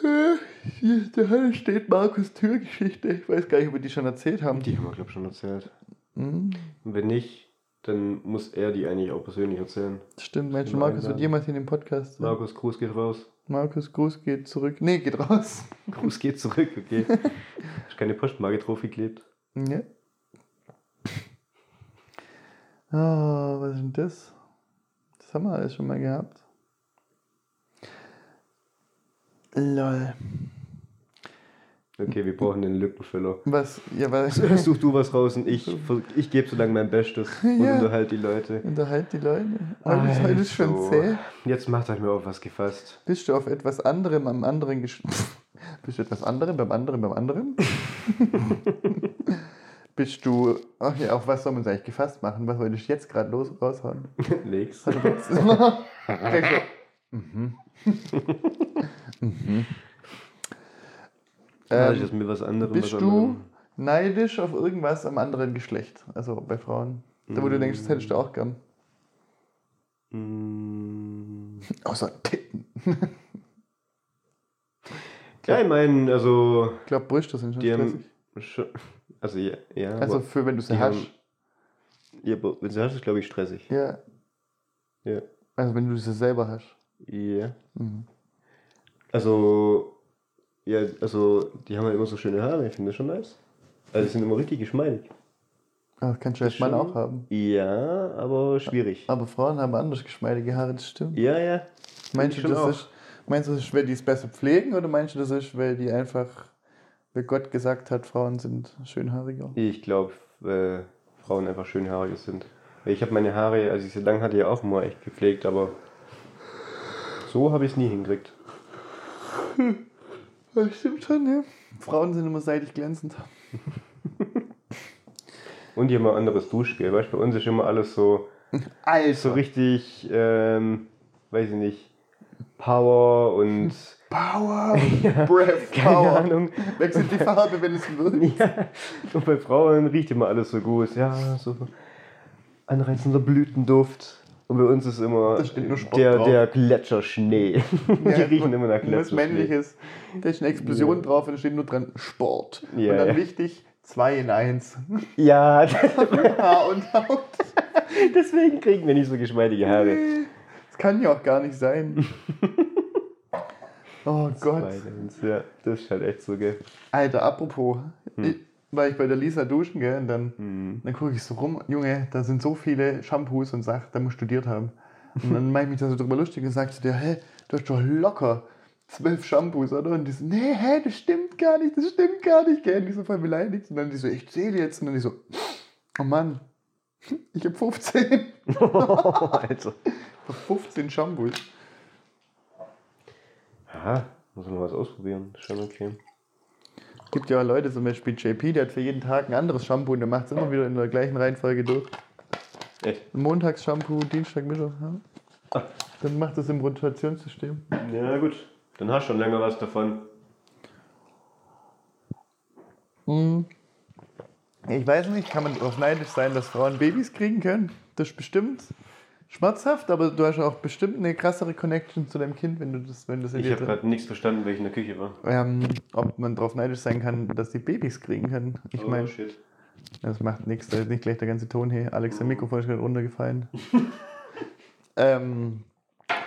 Hier, da hinten steht Markus Türgeschichte. Ich weiß gar nicht, ob wir die schon erzählt haben. Die haben wir, glaube ich, schon erzählt. Mhm. Wenn nicht, dann muss er die eigentlich auch persönlich erzählen. Stimmt, Mensch, Markus wird jemals in dem Podcast sein. Markus, Gruß geht raus. Markus Gruß geht zurück. Nee, geht raus. Gruß geht zurück, okay. Hast keine Postmarke drauf geklebt. Ja. Ah, was ist denn das? Das haben wir alles schon mal gehabt. Lol. Okay, wir brauchen den Lückenfüller. Was? Ja, was? Such du was raus und ich, ich gebe so lange mein Bestes und Ja. unterhalte die Leute. Unterhalt die Leute. Heute ist, heute ist schon Also, zäh. Jetzt macht euch mir auf was gefasst. Bist du auf etwas anderem am anderen gesch Bist du etwas anderem beim anderen beim anderen? Bist du. Ach ja, auf was soll man es eigentlich gefasst machen? Was wollte ich jetzt gerade los raushauen? Nix. Mhm. mhm. Mach ich Ähm, jetzt mit was anderem. bist was du neidisch auf irgendwas am anderen Geschlecht? Also bei Frauen. Da wo du denkst, das hättest du auch gern. Mm. Außer Titten. Ja, ich meine, also. Ich glaube, Brüste sind schon Die haben stressig. Also, ja. ja Also für wenn du sie hast. haben- ja, aber wenn sie hast, ist glaube ich stressig. Ja. Ja. Also wenn du sie selber hast. Ja. Mhm. Also. Ja, also, die haben ja immer so schöne Haare. Ich finde das schon nice. Also, die sind immer richtig geschmeidig. Ah, Das kannst du als Das Mann auch haben. Ja, aber schwierig. Aber Frauen haben anders geschmeidige Haare, das stimmt. Ja, ja. Meinst du, das auch. ist, meinst du, das ist, weil die es besser pflegen oder meinst du, das ist, weil die einfach, weil Gott gesagt hat, Frauen sind schönhaariger? Ich glaube, äh, Frauen einfach schönhaariger sind. Ich habe meine Haare, als ich sie lang hatte, ja auch immer echt gepflegt, aber so habe ich es nie hingekriegt. Das stimmt schon, ja. Frauen sind immer seidig glänzend. Und ein anderes Duschgel. Weißt du, bei uns ist immer alles so, Alter. so richtig, ähm, weiß ich nicht, Power und Power, Breath, keine Power. Ahnung. Wechselt die Farbe, wenn es wirkt. Ja. Und bei Frauen riecht immer alles so gut. Ja, so anreizender Blütenduft. Und bei uns ist immer der, drauf. der Gletscherschnee. Die riechen immer nach Was Gletscherschnee. männliches. Da ist eine Explosion drauf und da steht nur dran Sport. Ja, und dann ja. wichtig, 2 in 1. Ja, Haar und Haut. deswegen kriegen wir nicht so geschmeidige Haare. Das kann ja auch gar nicht sein. Oh Gott. Ja, das ist halt echt so, gell? Alter, apropos, Hm. War ich bei der Lisa duschen, gell, und dann, Mhm. dann gucke ich so rum, Junge, da sind so viele Shampoos und sag, da musst du studiert haben. Und dann mache ich mich da so drüber lustig und sag zu dir, hä, du hast doch locker zwölf Shampoos, oder? Und die so, nee, hä, das stimmt gar nicht, das stimmt gar nicht, gell, und die so voll beleidigt. Und dann die so, ich zähle jetzt. Und dann die so, oh Mann, ich hab 15. Alter. Für 15 Shampoos. Ja, muss man was ausprobieren. Schon okay. Gibt ja auch Leute, zum Beispiel JP, der hat für jeden Tag ein anderes Shampoo und der macht es immer wieder in der gleichen Reihenfolge durch. Echt? Montags Shampoo, Dienstag, Mittwoch. Ja. Dann macht das im Rotationssystem. Ja, gut. Dann hast du schon länger was davon. Hm. Ich weiß nicht, kann man darauf neidisch sein, dass Frauen Babys kriegen können? Das bestimmt schmerzhaft, aber du hast auch bestimmt eine krassere Connection zu deinem Kind, wenn du das, wenn das in Ich habe gerade nichts verstanden, weil ich in der Küche war. ähm, ob man darauf neidisch sein kann, dass die Babys kriegen können. Ich oh, meine, shit. das macht nichts, da ist nicht gleich der ganze Ton hier. Alex, der Mikrofon ist gerade runtergefallen. ähm,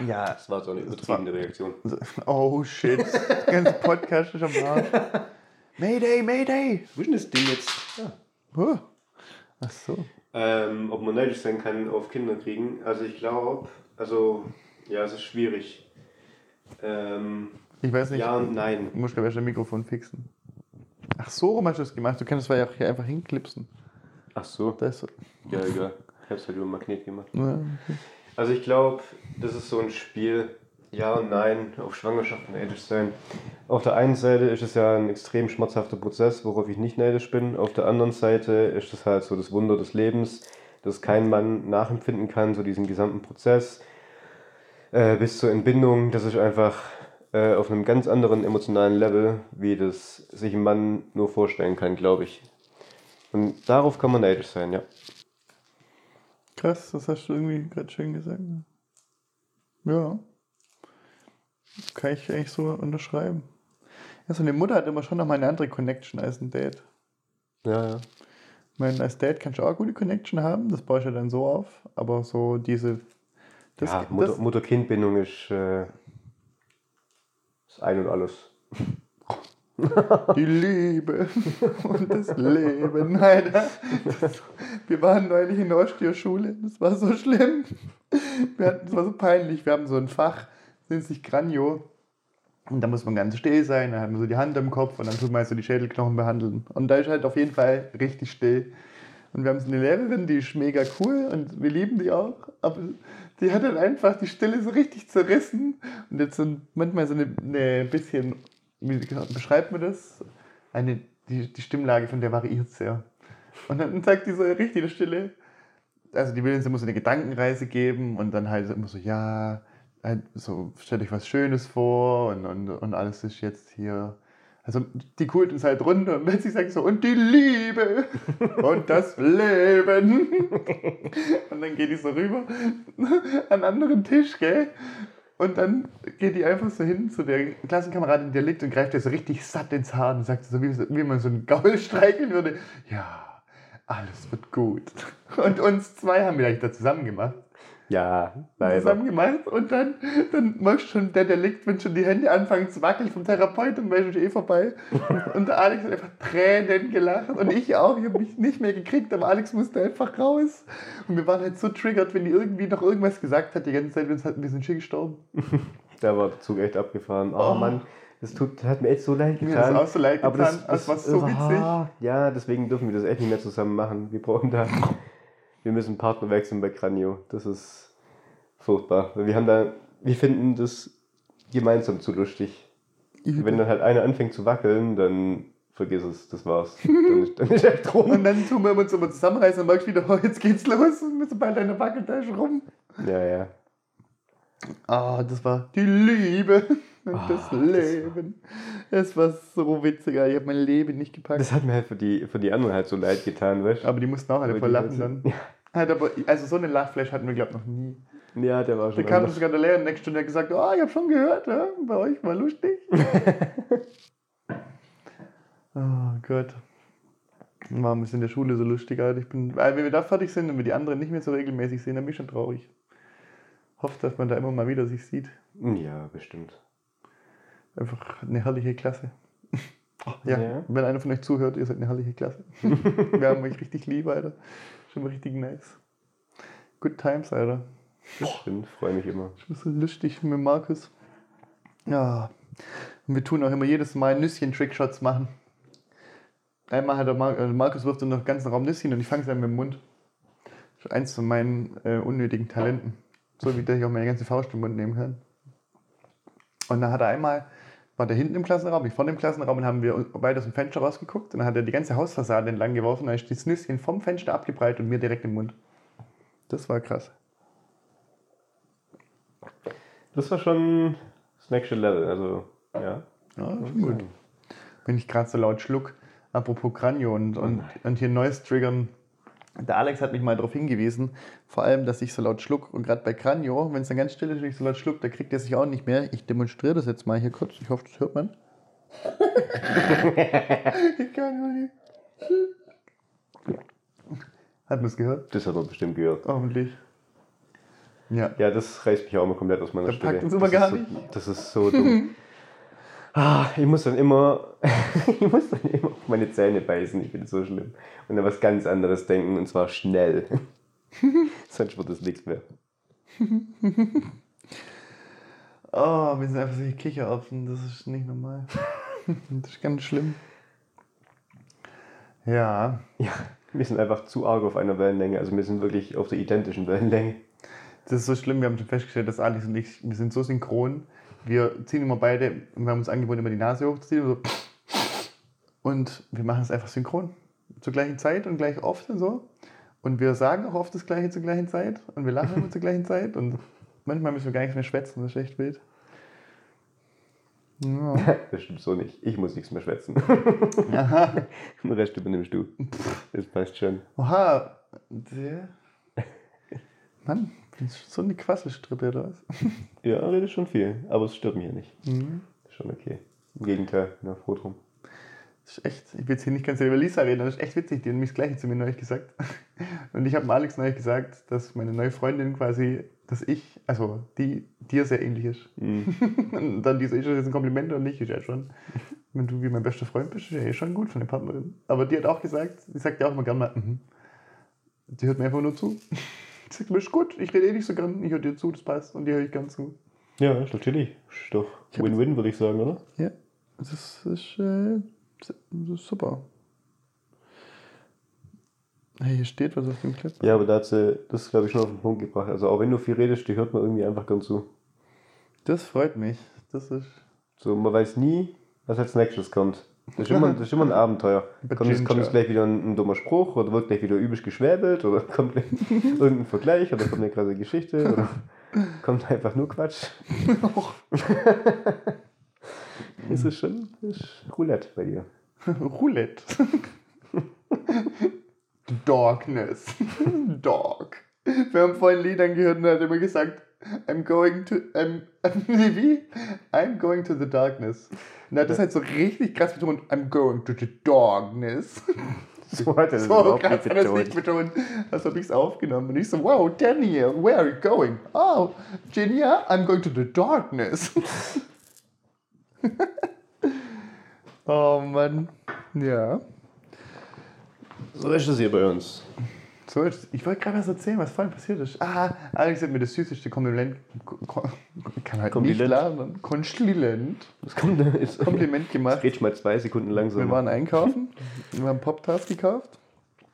ja, Das war so eine Das übertriebene Reaktion. oh shit, der ganze Podcast ist am Arsch. Mayday, Mayday! Wo ist denn das Ding jetzt? Ja. Huh. Ach so. Ähm, ob man neidisch sein kann auf Kinder kriegen. Also ich glaube, also ja, es ist schwierig. Ähm, Ich weiß nicht. ja und nein. Du musst, glaube ich, das Mikrofon fixen. Ach so, rum hast du das gemacht. Du kannst es ja auch hier einfach hinklipsen. Ach so. Da ist. Ja, egal. Ich hab's halt über Magnet gemacht. Ja, okay. Also ich glaube, das ist so ein Spiel, ja und nein, auf Schwangerschaft neidisch sein. Auf der einen Seite ist es ja ein extrem schmerzhafter Prozess, worauf ich nicht neidisch bin. Auf der anderen Seite ist es halt so das Wunder des Lebens, das kein Mann nachempfinden kann, so diesen gesamten Prozess äh, bis zur Entbindung. Das ist einfach äh, auf einem ganz anderen emotionalen Level, wie das sich ein Mann nur vorstellen kann, glaube ich. Und darauf kann man neidisch sein, ja. Krass, das hast du irgendwie gerade schön gesagt. Ja. Kann ich eigentlich so unterschreiben. Ja, so eine Mutter hat immer schon noch mal eine andere Connection als ein Dad. Ja, ja. Ich meine, als Dad kannst du auch eine gute Connection haben, das baust du dann so auf, aber so diese. Das, ja, Mutter- Mutter-Kind-Bindung ist äh, das Ein und Alles. Die Liebe und das Leben, Alter. Das, wir waren neulich in der Ostierschule, das war so schlimm. Wir hatten, das war so peinlich. Wir haben so ein Fach, nennt sich Granio. Und da muss man ganz still sein, dann hat man so die Hand am Kopf und dann tut man so die Schädelknochen behandeln. Und da ist halt auf jeden Fall richtig still. Und wir haben so eine Lehrerin, die ist mega cool und wir lieben die auch. Aber die hat dann einfach die Stille so richtig zerrissen. Und jetzt so manchmal so eine, eine bisschen, wie beschreibt man das? Eine, die, die Stimmlage von der variiert sehr. Und dann sagt die so richtig Stille, also die will uns immer so eine Gedankenreise geben und dann halt immer so, ja, halt so, stellt euch was Schönes vor und, und, und alles ist jetzt hier. Also die kult uns halt runter und plötzlich sagt sie so, und die Liebe und das Leben. Und dann geht die so rüber an einen anderen Tisch, gell? Und dann geht die einfach so hin zu der Klassenkameradin, die da liegt und greift ihr so richtig satt ins Haar und sagt so, wie, wie man so einen Gaul streicheln würde. Ja, alles wird gut. Und uns zwei haben wir da zusammen gemacht. Ja, leider. Zusammen gemacht und dann, dann machst du schon, der, der liegt, wenn schon die Hände anfangen zu wackeln vom Therapeuten, weil schon eh vorbei. Und der Alex hat einfach Tränen gelacht und ich auch. Ich habe mich nicht mehr gekriegt, aber Alex musste einfach raus. Und wir waren halt so triggert, wenn die irgendwie noch irgendwas gesagt hat, die ganze Zeit, wir sind- wir sind schick gestorben. Da war der Zug echt abgefahren. Oh, Oh. Mann, das tut, hat mir echt so leid Mir getan. ist auch so leid Aber getan, das, das war so witzig. Ja, deswegen dürfen wir das echt nicht mehr zusammen machen. Wir brauchen da, wir müssen Partner wechseln bei Cranio. Das ist furchtbar. Wir haben da, wir finden das gemeinsam zu lustig. Wenn dann halt einer anfängt zu wackeln, dann vergiss es, das war's. Dann ist, dann ist echt rum. Und dann tun wir uns immer zusammenreißen und merkst wieder, oh, jetzt geht's los. Und sobald einer wackelt, da ist rum. Ja, ja. Ah, das war die Liebe und Ah, das Leben. Es war so witzig, ich habe mein Leben nicht gepackt. Das hat mir halt für die, für die anderen halt so leid getan, weißt du? aber die mussten auch alle voll lachen dann. so- Halt aber, also so eine Lachflash hatten wir, glaube ich, noch nie. Ja, der war Da schon kam anders. sogar der Lehrer nächste Stunde und hat gesagt, oh, ich habe schon gehört, ja? bei euch war lustig. oh Gott. Warum ist in der Schule so lustig, Alter? Ich bin, weil wenn wir da fertig sind und wir die anderen nicht mehr so regelmäßig sehen, dann bin ich schon traurig. Hofft, dass man da immer mal wieder sich sieht. Ja, bestimmt. Einfach eine herrliche Klasse. Ja, Ja. wenn einer von euch zuhört, ihr seid eine herrliche Klasse. Wir haben euch richtig lieb, Alter. Schon richtig nice. Good times, Alter. Das stimmt, freue mich immer. Schon so lustig mit Markus. Ja. Und wir tun auch immer jedes Mal Nüsschen-Trickshots machen. Einmal hat der Mar äh, Markus wirft in den ganzen Raum Nüsschen und ich fange es dann mit dem Mund. Das ist eins von meinen äh, unnötigen Talenten. So wie dass ich auch meine ganze Faust im Mund nehmen kann. Und dann hat er einmal, war der hinten im Klassenraum, ich vorne im Klassenraum und haben wir beide aus dem Fenster rausgeguckt und dann hat er die ganze Hausfassade entlang geworfen und dann ist das Nüsschen vom Fenster abgebreit und mir direkt im Mund. Das war krass. Das war schon das nächste Level. Also, ja. Ja, schon gut. Wenn ich gerade so laut schluck, apropos Kranio und, und, und hier Neues triggern. Der Alex hat mich mal darauf hingewiesen, vor allem, dass ich so laut schluck. Und gerade bei Kranio, wenn es dann ganz still ist und ich so laut schluck, da kriegt er sich auch nicht mehr. Ich demonstriere das jetzt mal hier kurz. Ich hoffe, das hört man. ich kann nicht. Hat man es gehört? Das hat man bestimmt gehört. Hoffentlich. Ja. Ja, das reißt mich auch immer komplett aus meiner Da Stelle. packt uns immer das gar so, nicht. Das ist so dumm. ah, ich muss dann immer, ich muss dann immer auf meine Zähne beißen. Ich es so schlimm. Und an was ganz anderes denken und zwar schnell. Sonst wird es nichts mehr. Oh, wir sind einfach solche Kichererbsen. Das ist nicht normal. das ist ganz schlimm. Ja. Ja, wir sind einfach zu arg auf einer Wellenlänge. Also wir sind wirklich auf der identischen Wellenlänge. Das ist so schlimm, wir haben schon festgestellt, dass Alex und ich, wir sind so synchron. Wir ziehen immer beide, wir haben uns angeboten, immer die Nase hochzuziehen. Und, so. und wir machen es einfach synchron. Zur gleichen Zeit und gleich oft und so. Und wir sagen auch oft das Gleiche zur gleichen Zeit. Und wir lachen immer zur gleichen Zeit. Und manchmal müssen wir gar nichts mehr schwätzen, das ist echt wild. Ja. Das stimmt so nicht. Ich muss nichts mehr schwätzen. Aha. Den Rest übernimmst du. Das passt schon. Oha. Der. Mann, so eine Quasselstrippe oder was? Ja, redet schon viel, aber es stört mich ja nicht. Mhm. Ist schon okay. Im Gegenteil, na, froh drum. Das ist echt, ich will jetzt hier nicht ganz über Lisa reden, aber das ist echt witzig, die hat nämlich das Gleiche zu mir neulich gesagt. Und ich habe Alex neulich gesagt, dass meine neue Freundin quasi, dass ich, also die dir sehr ähnlich ist. Mhm. Und dann diese ist jetzt ein Kompliment und ich ist ja schon. Wenn du wie mein bester Freund bist, ist ja eh schon gut von der Partnerin. Aber die hat auch gesagt, die sagt ja auch immer gerne mal, mhm. Die hört mir einfach nur zu. Die sagt mir, ist gut, ich rede eh nicht so gern, ich höre dir zu, das passt und die höre ich ganz zu. Ja, ist natürlich. Ist doch Ich Win-Win, würde ich sagen, oder? Ja, das ist, äh, das ist super. Hey, hier steht was auf dem Clip. Ja, aber da hat sie das, glaube ich, schon auf den Punkt gebracht. Also auch wenn du viel redest, die hört man irgendwie einfach gern zu. Das freut mich. Das ist. So, man weiß nie, was als nächstes kommt. Das ist immer, das ist immer ein Abenteuer. Kommt, jetzt, kommt jetzt gleich wieder ein, ein dummer Spruch oder wird gleich wieder üblich geschwäbelt oder kommt gleich irgendein Vergleich oder kommt eine krasse Geschichte oder kommt einfach nur Quatsch. Es ist schon das ist Roulette bei dir. Roulette. Darkness. Dark. Wir haben vorhin Liedern gehört und er hat immer gesagt, I'm going to. I'm, nee, wie? I'm going to the darkness. Und er hat das halt so richtig krass betont. I'm going to the darkness. So hat er das So überhaupt krass nicht hat es nicht betont. betont. Das habe ich es aufgenommen. Und ich so, wow, Danny, where are you going? Oh, Ginia, I'm going to the darkness. oh Mann. Ja. So ist es hier bei uns. So, jetzt- ich wollte gerade was erzählen, was vorhin passiert ist. Ah, Alex hat mir das süßeste Kompliment. Kann halt nicht Kompliment. lernen. Kompliment. Das kommt jetzt. Kompliment gemacht. Red mal zwei Sekunden Wir langsam. waren einkaufen. Wir haben Pop-Tarts gekauft.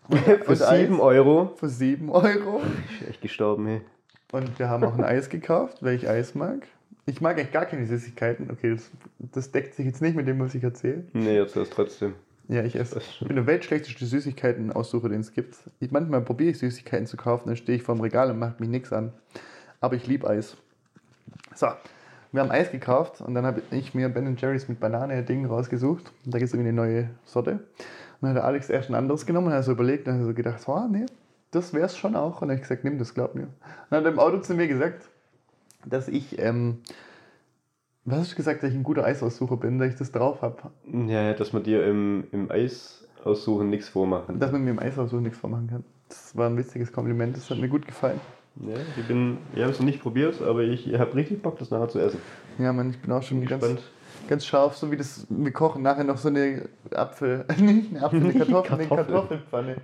Für. 7 Euro. Für 7 Euro. Ich bin echt gestorben, hey. Und wir haben auch ein Eis gekauft, weil ich Eis mag. Ich mag eigentlich gar keine Süßigkeiten. Okay, das, das deckt sich jetzt nicht mit dem, was ich erzähle. Nee, jetzt erst trotzdem. Ja, ich esse. Ich bin der weltschlechteste Süßigkeiten-Aussucher, den es gibt. Ich, manchmal probiere ich Süßigkeiten zu kaufen, dann stehe ich vorm Regal und macht mich nichts an. Aber ich liebe Eis. So, wir haben Eis gekauft und dann habe ich mir Ben Jerry's mit Banane-Ding rausgesucht. Und da gibt es irgendwie eine neue Sorte. Und dann hat der Alex erst ein anderes genommen und hat so überlegt und hat so gedacht, oh, nee, das wäre es schon auch. Und dann habe ich gesagt, nimm das, glaub mir. Und dann hat er im Auto zu mir gesagt, dass ich, ähm, was hast du gesagt, dass ich ein guter Eisaussucher bin, dass ich das drauf habe. Ja, dass man dir im, im Eis aussuchen nichts vormachen. Dass man mir im Eisaussuchen nichts vormachen kann. Das war ein witziges Kompliment, das hat mir gut gefallen. Ja, ich bin, ich habe es noch nicht probiert, aber ich habe richtig Bock, das nachher zu essen. Ja, Mann, ich bin auch schon Bin ganz, gespannt. ganz scharf, so wie das, wir kochen nachher noch so eine Apfel, nicht eine Apfel, eine Kartoffel, eine Kartoffel. Kartoffelpfanne.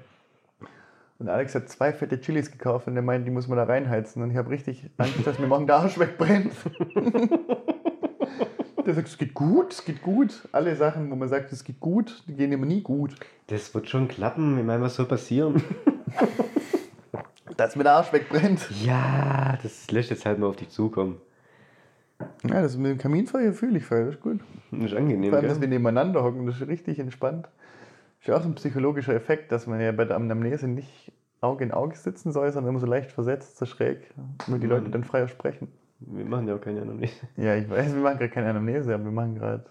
Und Alex hat zwei fette Chilis gekauft und der meint, die muss man da reinheizen. Und ich habe richtig Angst, dass mir morgen der Arsch wegbrennt. der sagt, es geht gut, es geht gut. Alle Sachen, wo man sagt, es geht gut, die gehen immer nie gut. Das wird schon klappen. Ich meine, was soll passieren? Dass mir der Arsch wegbrennt. Ja, das lässt jetzt halt mal auf dich zukommen. Ja, das mit dem Kaminfeuer fühle ich voll, das ist gut. Das ist angenehm, Vor allem, dass wir nebeneinander hocken, das ist richtig entspannt. Ist ja auch so ein psychologischer Effekt, dass man ja bei der Anamnese nicht Auge in Auge sitzen soll, sondern immer so leicht versetzt, so schräg, damit die Mhm. Leute dann freier sprechen. Wir machen ja auch keine Anamnese. Ja, ich weiß, wir machen gerade keine Anamnese, aber wir machen gerade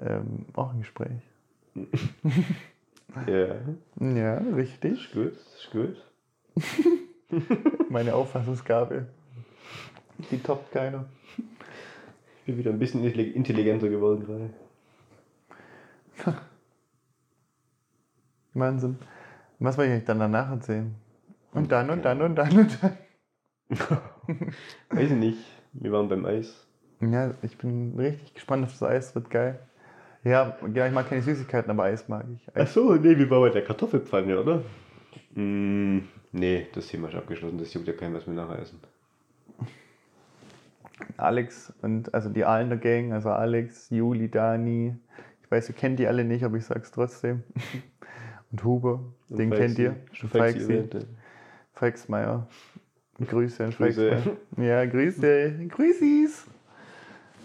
ähm, auch ein Gespräch. Ja, Ja, richtig. ist gut, ist gut. Meine Auffassungsgabe. Die toppt keiner. Ich bin wieder ein bisschen intelli- intelligenter geworden gerade. Wahnsinn. Was wollte ich dann danach erzählen? Und dann und dann und dann und dann. Weiß ich nicht. Wir waren beim Eis. Ja, ich bin richtig gespannt auf das Eis, wird geil. Ja, ja, ich mag keine Süßigkeiten, aber Eis mag ich. Ach so, nee, wir waren bei der Kartoffelpfanne, oder? Mm, nee, das Thema ist abgeschlossen. Das juckt ja keinen, was wir nachher essen. Alex und also die Allender Gang, also Alex, Juli, Dani. Ich weiß, ihr kennt die alle nicht, aber ich sag's trotzdem. Und Huber, den Und kennt ihr. Ja. Falksmeier. Grüße an Grüße. Ja, Grüße. Grüßis.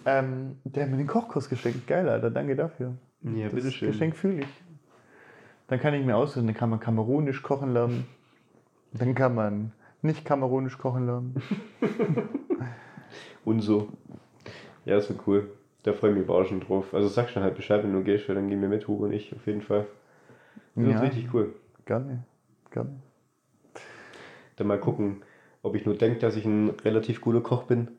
Ähm, der hat mir den Kochkurs geschenkt. Geil, Alter. Danke dafür. Ja, das bitteschön. Geschenk fühle ich. Dann kann ich mir aussuchen, dann kann man kamerunisch kochen lernen. Dann kann man nicht kamerunisch kochen lernen. Und so. Ja, das wird cool. Da freue ich mich auch schon drauf. Also sag schon halt Bescheid, wenn du gehst, weil dann gehen wir mit, Hugo und ich auf jeden Fall. Das wird Ja. richtig cool. Gerne. Gerne. Dann mal gucken, ob ich nur denke, dass ich ein relativ guter Koch bin.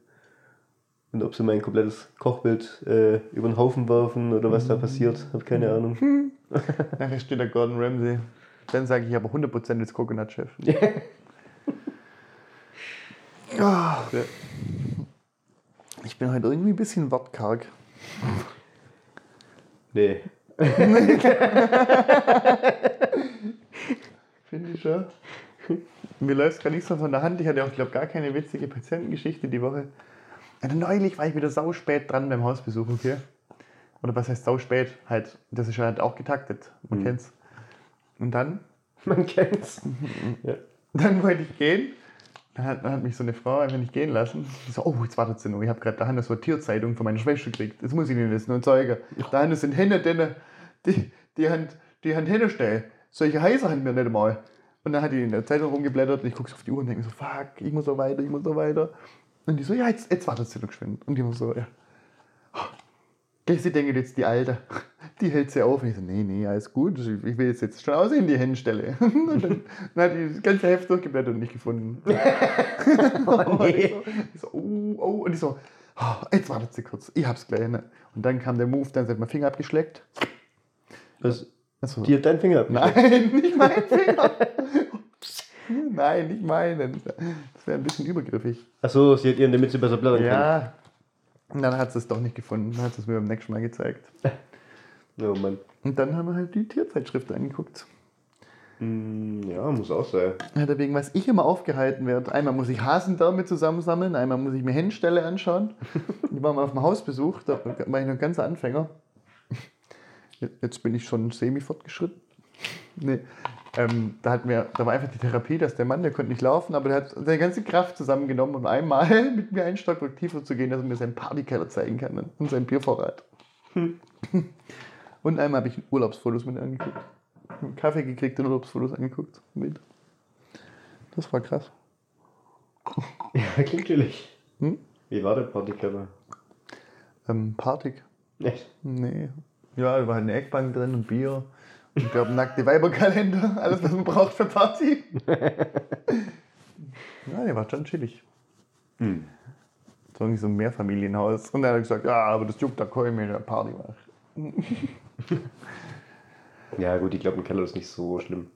Und ob sie mein komplettes Kochbild äh, über den Haufen werfen oder was da passiert. Hab keine Ahnung. Nachher steht der Gordon Ramsay. Dann sage ich aber 100% jetzt Coconut-Chef. Ah, Ja. ich bin heute irgendwie ein bisschen wortkarg. Nee. Finde ich schon. Mir läuft gerade nicht so von der Hand. Ich hatte auch, glaube gar keine witzige Patientengeschichte die Woche. Also neulich war ich wieder sau spät dran beim Hausbesuch, okay? Oder was heißt sau spät? Halt, das ist halt auch getaktet. Man Mhm. kennt's. Und dann, Man kennt's. ja. dann wollte ich gehen. Dann hat, dann hat mich so eine Frau einfach nicht gehen lassen. Die so, oh, jetzt wartet sie noch. Ich habe gerade da eine Sortierzeitung von meiner Schwester gekriegt. Das muss ich Ihnen jetzt nur zeigen. Da sind Hände, denen, die, die haben die haben hinstellen. Solche heiße haben wir nicht einmal. Und dann hat die in der Zeitung rumgeblättert und ich gucke so auf die Uhr und denke so, fuck, ich muss so weiter, ich muss so weiter. Und die so, ja, jetzt, jetzt wartet sie noch geschwind. Und die war so, ja. Gell, Sie denken jetzt, die Alte, die hält sie auf. Und ich so, nee, nee, alles gut. Ich ich will jetzt, jetzt schon aussehen, die Hände stelle. Und dann, dann hat die das ganze Heft durchgeblättert und nicht gefunden. Oh, Und ich so, ich so, oh, oh. Und ich so, oh, jetzt wartet sie kurz, ich hab's gleich. Ne? Und dann kam der Move, dann hat mein Finger abgeschleckt. Was? Achso. Die hat deinen Finger. Nein, nicht mein Finger. Nein, nicht meinen. Das wäre ein bisschen übergriffig. Achso, sie hat ihr in der Mitte besser blättern. Ja. Und dann hat sie es doch nicht gefunden. Dann hat sie es mir beim nächsten Mal gezeigt. Oh Mann. Und dann haben wir halt die Tierzeitschrift angeguckt. Mm, Ja, muss auch sein. Ja, deswegen, was ich immer aufgehalten werde, einmal muss ich Hasendärme zusammensammeln, einmal muss ich mir Hennenställe anschauen. Ich war mal auf dem Hausbesuch, da war ich noch ein ganzer Anfänger. Jetzt bin ich schon semi fortgeschritten. Nee. Ähm, da, hat mir, da war einfach die Therapie, dass der Mann, der konnte nicht laufen, aber der hat seine ganze Kraft zusammengenommen, um einmal mit mir einen Stockwerk tiefer zu gehen, dass er mir seinen Partykeller zeigen kann und seinen Biervorrat. Und einmal habe ich Urlaubsfotos mit angeguckt. Einen Kaffee gekriegt und Urlaubsfotos angeguckt. Mit. Das war krass. Ja, klingt chillig. Hm? Wie war der Partykeller? Ähm, Partig? Echt? Nee. Ja, da war halt eine Eckbank drin und Bier. Und ich glaube, nackte Weiberkalender. Alles, was man braucht für Party. ja, der war schon chillig. Hm. So irgendwie so ein Mehrfamilienhaus. Und dann hat er gesagt, ja, aber das juckt, da kann ich mir eine Party machen. Ja, gut, ich glaube, im Keller ist nicht so schlimm.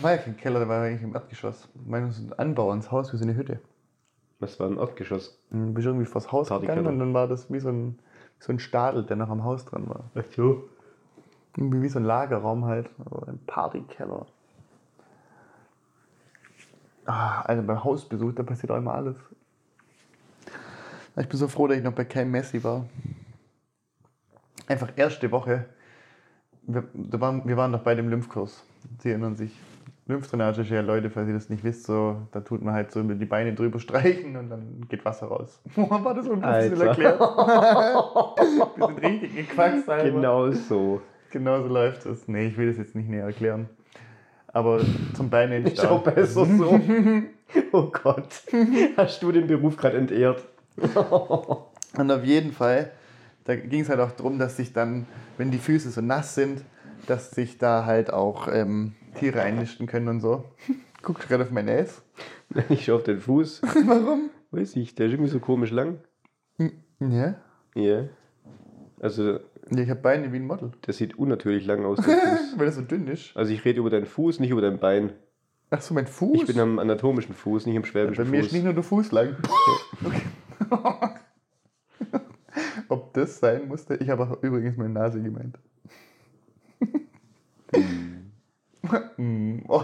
War ja kein Keller, der war eigentlich im Erdgeschoss. Ich meine, so ein Anbau ans Haus wie so eine Hütte. Was war ein Erdgeschoss? Dann bist du irgendwie vors Haus gegangen und dann war das wie so ein, so ein Stadel, der noch am Haus dran war. Ach so. Irgendwie wie so ein Lagerraum halt, aber ein Partykeller. Ah, also beim Hausbesuch, da passiert auch immer alles. Ich bin so froh, dass ich noch bei keinem Messi war. Einfach erste Woche. Wir, waren, wir waren noch bei dem Lymphkurs. Sie erinnern sich. Lymphdrainage ist ja, Leute, falls ihr das nicht wisst, so, da tut man halt so die Beine drüber streichen und dann geht Wasser raus. War das Alter. erklärt? Wir sind richtig gequackst. Genau so. Genau so läuft es. Nee, ich will das jetzt nicht näher erklären. Aber zum Bein Ist auch besser so. Oh Gott. Hast du den Beruf gerade entehrt? Und auf jeden Fall, da ging es halt auch darum, dass sich dann, wenn die Füße so nass sind, dass sich da halt auch ähm, Tiere einnisten können und so. Guckst gerade auf mein Ass. Ich schau auf den Fuß. Warum? Weiß ich, der ist irgendwie so komisch lang. Ja. Ja. Also, ja ich habe Beine wie ein Model. der sieht unnatürlich lang aus, der Fuß. Weil das so dünn ist. Also, ich rede über deinen Fuß, nicht über dein Bein. Ach so, mein Fuß? Ich bin am anatomischen Fuß, nicht am Bei schwäbischen mir ist Fuß. nicht nur der Fuß lang. Okay. Ob das sein musste? Ich habe auch übrigens meine Nase gemeint. Oh,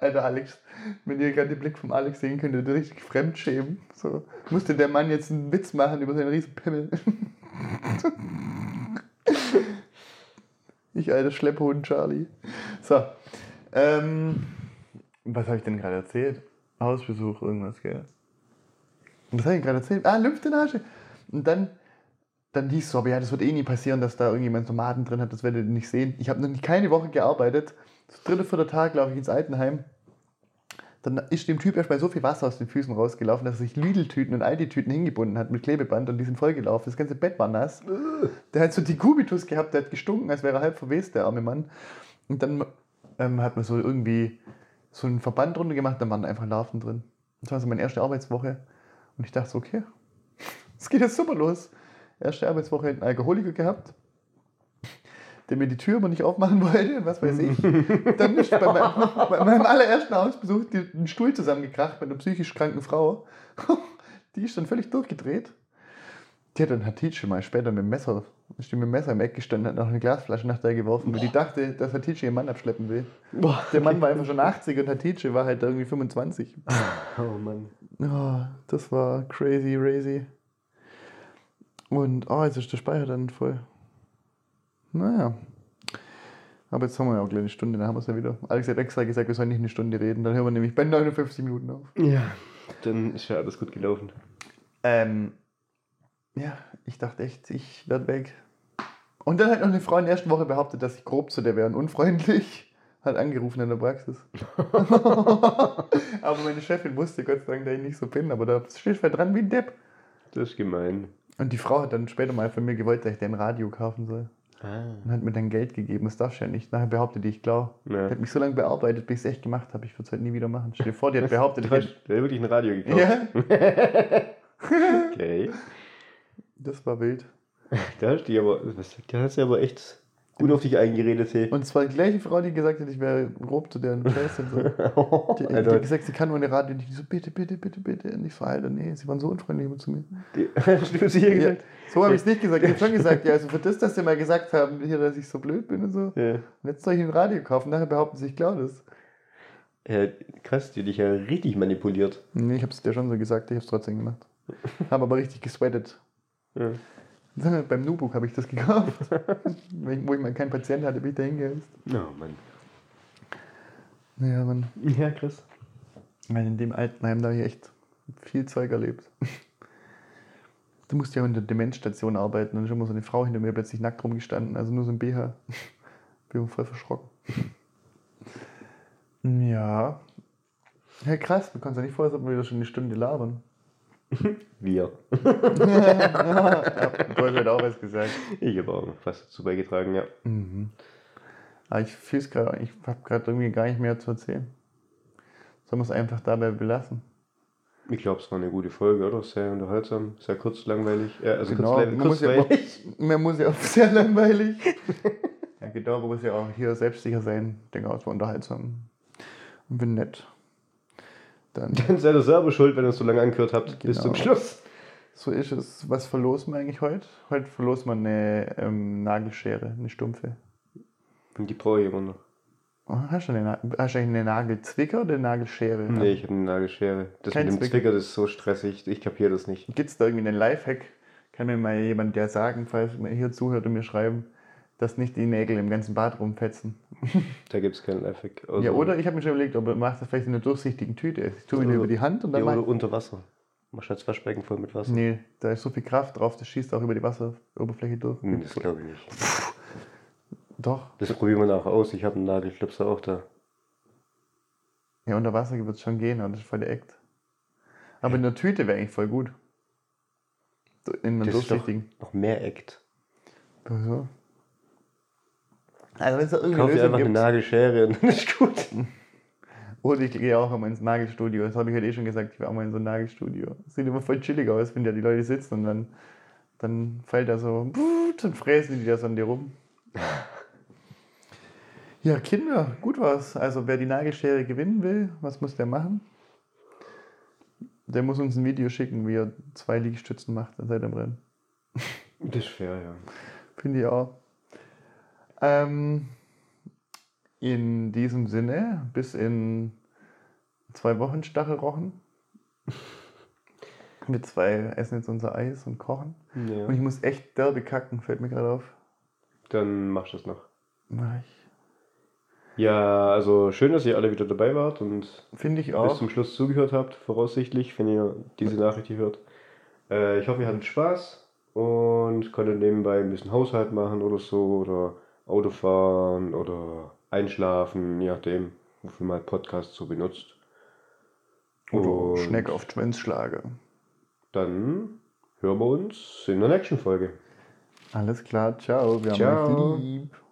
Alter Alex, wenn ihr gerade den Blick vom Alex sehen könntet, richtig fremdschämen. So, musste der Mann jetzt einen Witz machen über seinen riesen Pimmel. ich alter Schlepphund Charlie. So, ähm, was habe ich denn gerade erzählt? Hausbesuch, irgendwas, gell? Was habe ich gerade erzählt? Ah, Lymphdrainage. Und dann, dann hieß es so, aber ja, das wird eh nie passieren, dass da irgendjemand Tomaten drin hat, das werdet ihr nicht sehen. Ich habe noch nicht keine Woche gearbeitet. Das dritte, vierte Tag laufe ich ins Altenheim. Dann ist dem Typ erst mal so viel Wasser aus den Füßen rausgelaufen, dass er sich Lidl-Tüten und Aldi-Tüten hingebunden hat mit Klebeband und die sind vollgelaufen. Das ganze Bett war nass. Der hat so die Kubitus gehabt, der hat gestunken, als wäre er halb verwest, der arme Mann. Und dann ähm, hat man so irgendwie so einen Verband drunter gemacht, da waren einfach Larven drin. Das war so meine erste Arbeitswoche. Und ich dachte so, okay, es geht jetzt super los. Erste Arbeitswoche einen Alkoholiker gehabt, der mir die Tür aber nicht aufmachen wollte und was weiß ich. Dann ist bei meinem, bei meinem allerersten Hausbesuch ein Stuhl zusammengekracht mit einer psychisch kranken Frau. Die ist dann völlig durchgedreht. Die hat dann Hatice mal später mit dem Messer, ist die mit dem Messer im Eck gestanden, hat noch eine Glasflasche nach der geworfen, weil die dachte, dass Hatice ihren Mann abschleppen will. Boah. Der Mann war einfach schon 80 und Hatice war halt irgendwie 25. Oh Mann. Oh, das war crazy, crazy. Und, oh, jetzt ist der Speicher dann voll. Naja. Aber jetzt haben wir ja auch gleich eine Stunde, dann haben wir es ja wieder. Alex hat extra gesagt, wir sollen nicht eine Stunde reden, dann hören wir nämlich bei 59 Minuten auf. Ja. Dann ist ja alles gut gelaufen. Ähm, ja, ich dachte echt, ich werde weg. Und dann hat noch eine Frau in der ersten Woche behauptet, dass ich grob zu der wäre und unfreundlich. Hat angerufen in der Praxis. aber meine Chefin wusste Gott sei Dank, dass ich nicht so bin, aber da steht halt dran wie ein Depp. Das ist gemein. Und die Frau hat dann später mal von mir gewollt, dass ich dir ein Radio kaufen soll. Ah. Und hat mir dann Geld gegeben. Das darfst du ja nicht. Nachher behauptet die, ich klar. Ja. Die hat mich so lange bearbeitet, bis ich es echt gemacht habe. Ich würde es halt nie wieder machen. Stell dir vor, die hat behauptet, ich hätte. wirklich ein Radio gekauft. Ja, Okay. das war wild. Da hast du aber, was, da hast du aber echt gut auf dich eingeredet, hey. Und zwar die gleiche Frau, die gesagt hat, ich wäre grob zu der Scheiße. und So. Die, die hat gesagt, sie kann nur eine Radio nicht. Die so, bitte, bitte, bitte, bitte. Und ich so, Alter, nee, sie waren so unfreundlich immer zu mir. die, sie hier Ja, gesagt? so habe ich es nicht gesagt. Ich habe schon gesagt, ja, also für das, dass sie mal gesagt haben, hier, dass ich so blöd bin und so. Ja. Und jetzt soll ich ein Radio kaufen. Nachher behaupten sie, ich glaube das. ja. Krass, die dich ja richtig manipuliert. Nee, ich habe es dir schon so gesagt, ich habe es trotzdem gemacht. habe aber richtig gesweatet. Ja. Beim Nubook habe ich das gekauft. Wo ich mal keinen Patient hatte, bin ich da hingereist. Oh Mann. Naja, man. Ja, krass. Weil in dem Altenheim da habe ich echt viel Zeug erlebt. Du musst ja auch in der Demenzstation arbeiten und dann ist immer so eine Frau hinter mir plötzlich nackt rumgestanden, also nur so ein BH. Bin voll verschrocken. Ja. Ja, krass, du kannst ja nicht vorher, ob wir wieder schon eine Stunde labern. Wir. ja, du hast auch was gesagt. Ich habe auch was dazu beigetragen, ja. Mhm. Aber ich fühle es gerade, ich habe gerade irgendwie gar nicht mehr zu erzählen. Sollen wir es einfach dabei belassen? Ich glaube, es war eine gute Folge, oder? Sehr unterhaltsam, sehr kurz, langweilig. Ja, also Genau, kurz, man muss ja kurzweilig. Mir muss ja auch sehr langweilig. ja, genau, man muss ja auch hier selbstsicher sein. Ich denke auch, es war unterhaltsam. Und bin nett. Dann, Dann seid ihr selber schuld, wenn ihr es so lange angehört habt, bis Genau. zum Schluss. so ist es. Was verlosen wir eigentlich heute? Heute verlosen wir eine ähm, Nagelschere, eine stumpfe. Und die brauche ich immer noch. Oh, hast, du eine, hast du eigentlich eine Nagelzwicker oder eine Nagelschere? Nee, ich habe eine Nagelschere. Das Kein mit dem Zwicker. Zwicker, das ist so stressig. Ich kapiere das nicht. Gibt es da irgendwie einen Lifehack? Kann mir mal jemand der sagen, falls man hier zuhört und mir schreiben, dass nicht die Nägel im ganzen Bad rumfetzen? Da gibt es keinen Lifehack. Also, ja, oder ich habe mir schon überlegt, ob man macht das vielleicht in einer durchsichtigen Tüte. Ich tue mir Oder- über die Hand und ja, dann oder mach unter Wasser. Machst ein Waschbecken voll mit Wasser. Nee, da ist so viel Kraft drauf, das schießt auch über die Wasseroberfläche durch. Hm, das glaube ich nicht. Doch. Das probieren wir nachher aus. Ich habe einen Nagelklipser auch da. Ja, unter Wasser wird es schon gehen, aber das ist voll der Act. Aber in der Tüte wäre eigentlich voll gut. In Das doch durchsichtigen. noch mehr Act. So. Also wenn es da Kauf irgendeine dir einfach eine. Nagelschere und dann ist gut. Oder ich gehe auch immer ins Nagelstudio. Das habe ich heute eh schon gesagt, ich war auch mal in so ein Nagelstudio. Das sieht immer voll chillig aus, wenn da die Leute sitzen und dann, dann fällt da so, dann fräsen die das an dir rum. Ja, Kinder, gut was. Also wer die Nagelschere gewinnen will, was muss der machen? Der muss uns ein Video schicken, wie er zwei Liegestützen macht seit dem Rennen. Das ist fair, ja. Finde ich auch. Ähm, in diesem Sinne, bis in zwei Wochen Stachelrochen. Wir zwei essen jetzt unser Eis und kochen. ja. Und ich muss echt derbe kacken, fällt mir gerade auf. Dann machst du das noch. Mach ich. Ja, also schön, dass ihr alle wieder dabei wart und Finde ich bis auch. zum Schluss zugehört habt, voraussichtlich, wenn ihr diese Nachricht hier hört. Äh, ich hoffe, ihr hattet Spaß und konntet nebenbei ein bisschen Haushalt machen oder so oder Autofahren oder einschlafen, je nachdem, wofür man Podcast so benutzt. Oder Und Schneck auf Schwänzschlager. Dann hören wir uns in der nächsten Folge. Alles klar, ciao. Wir Ciao. haben euch lieb.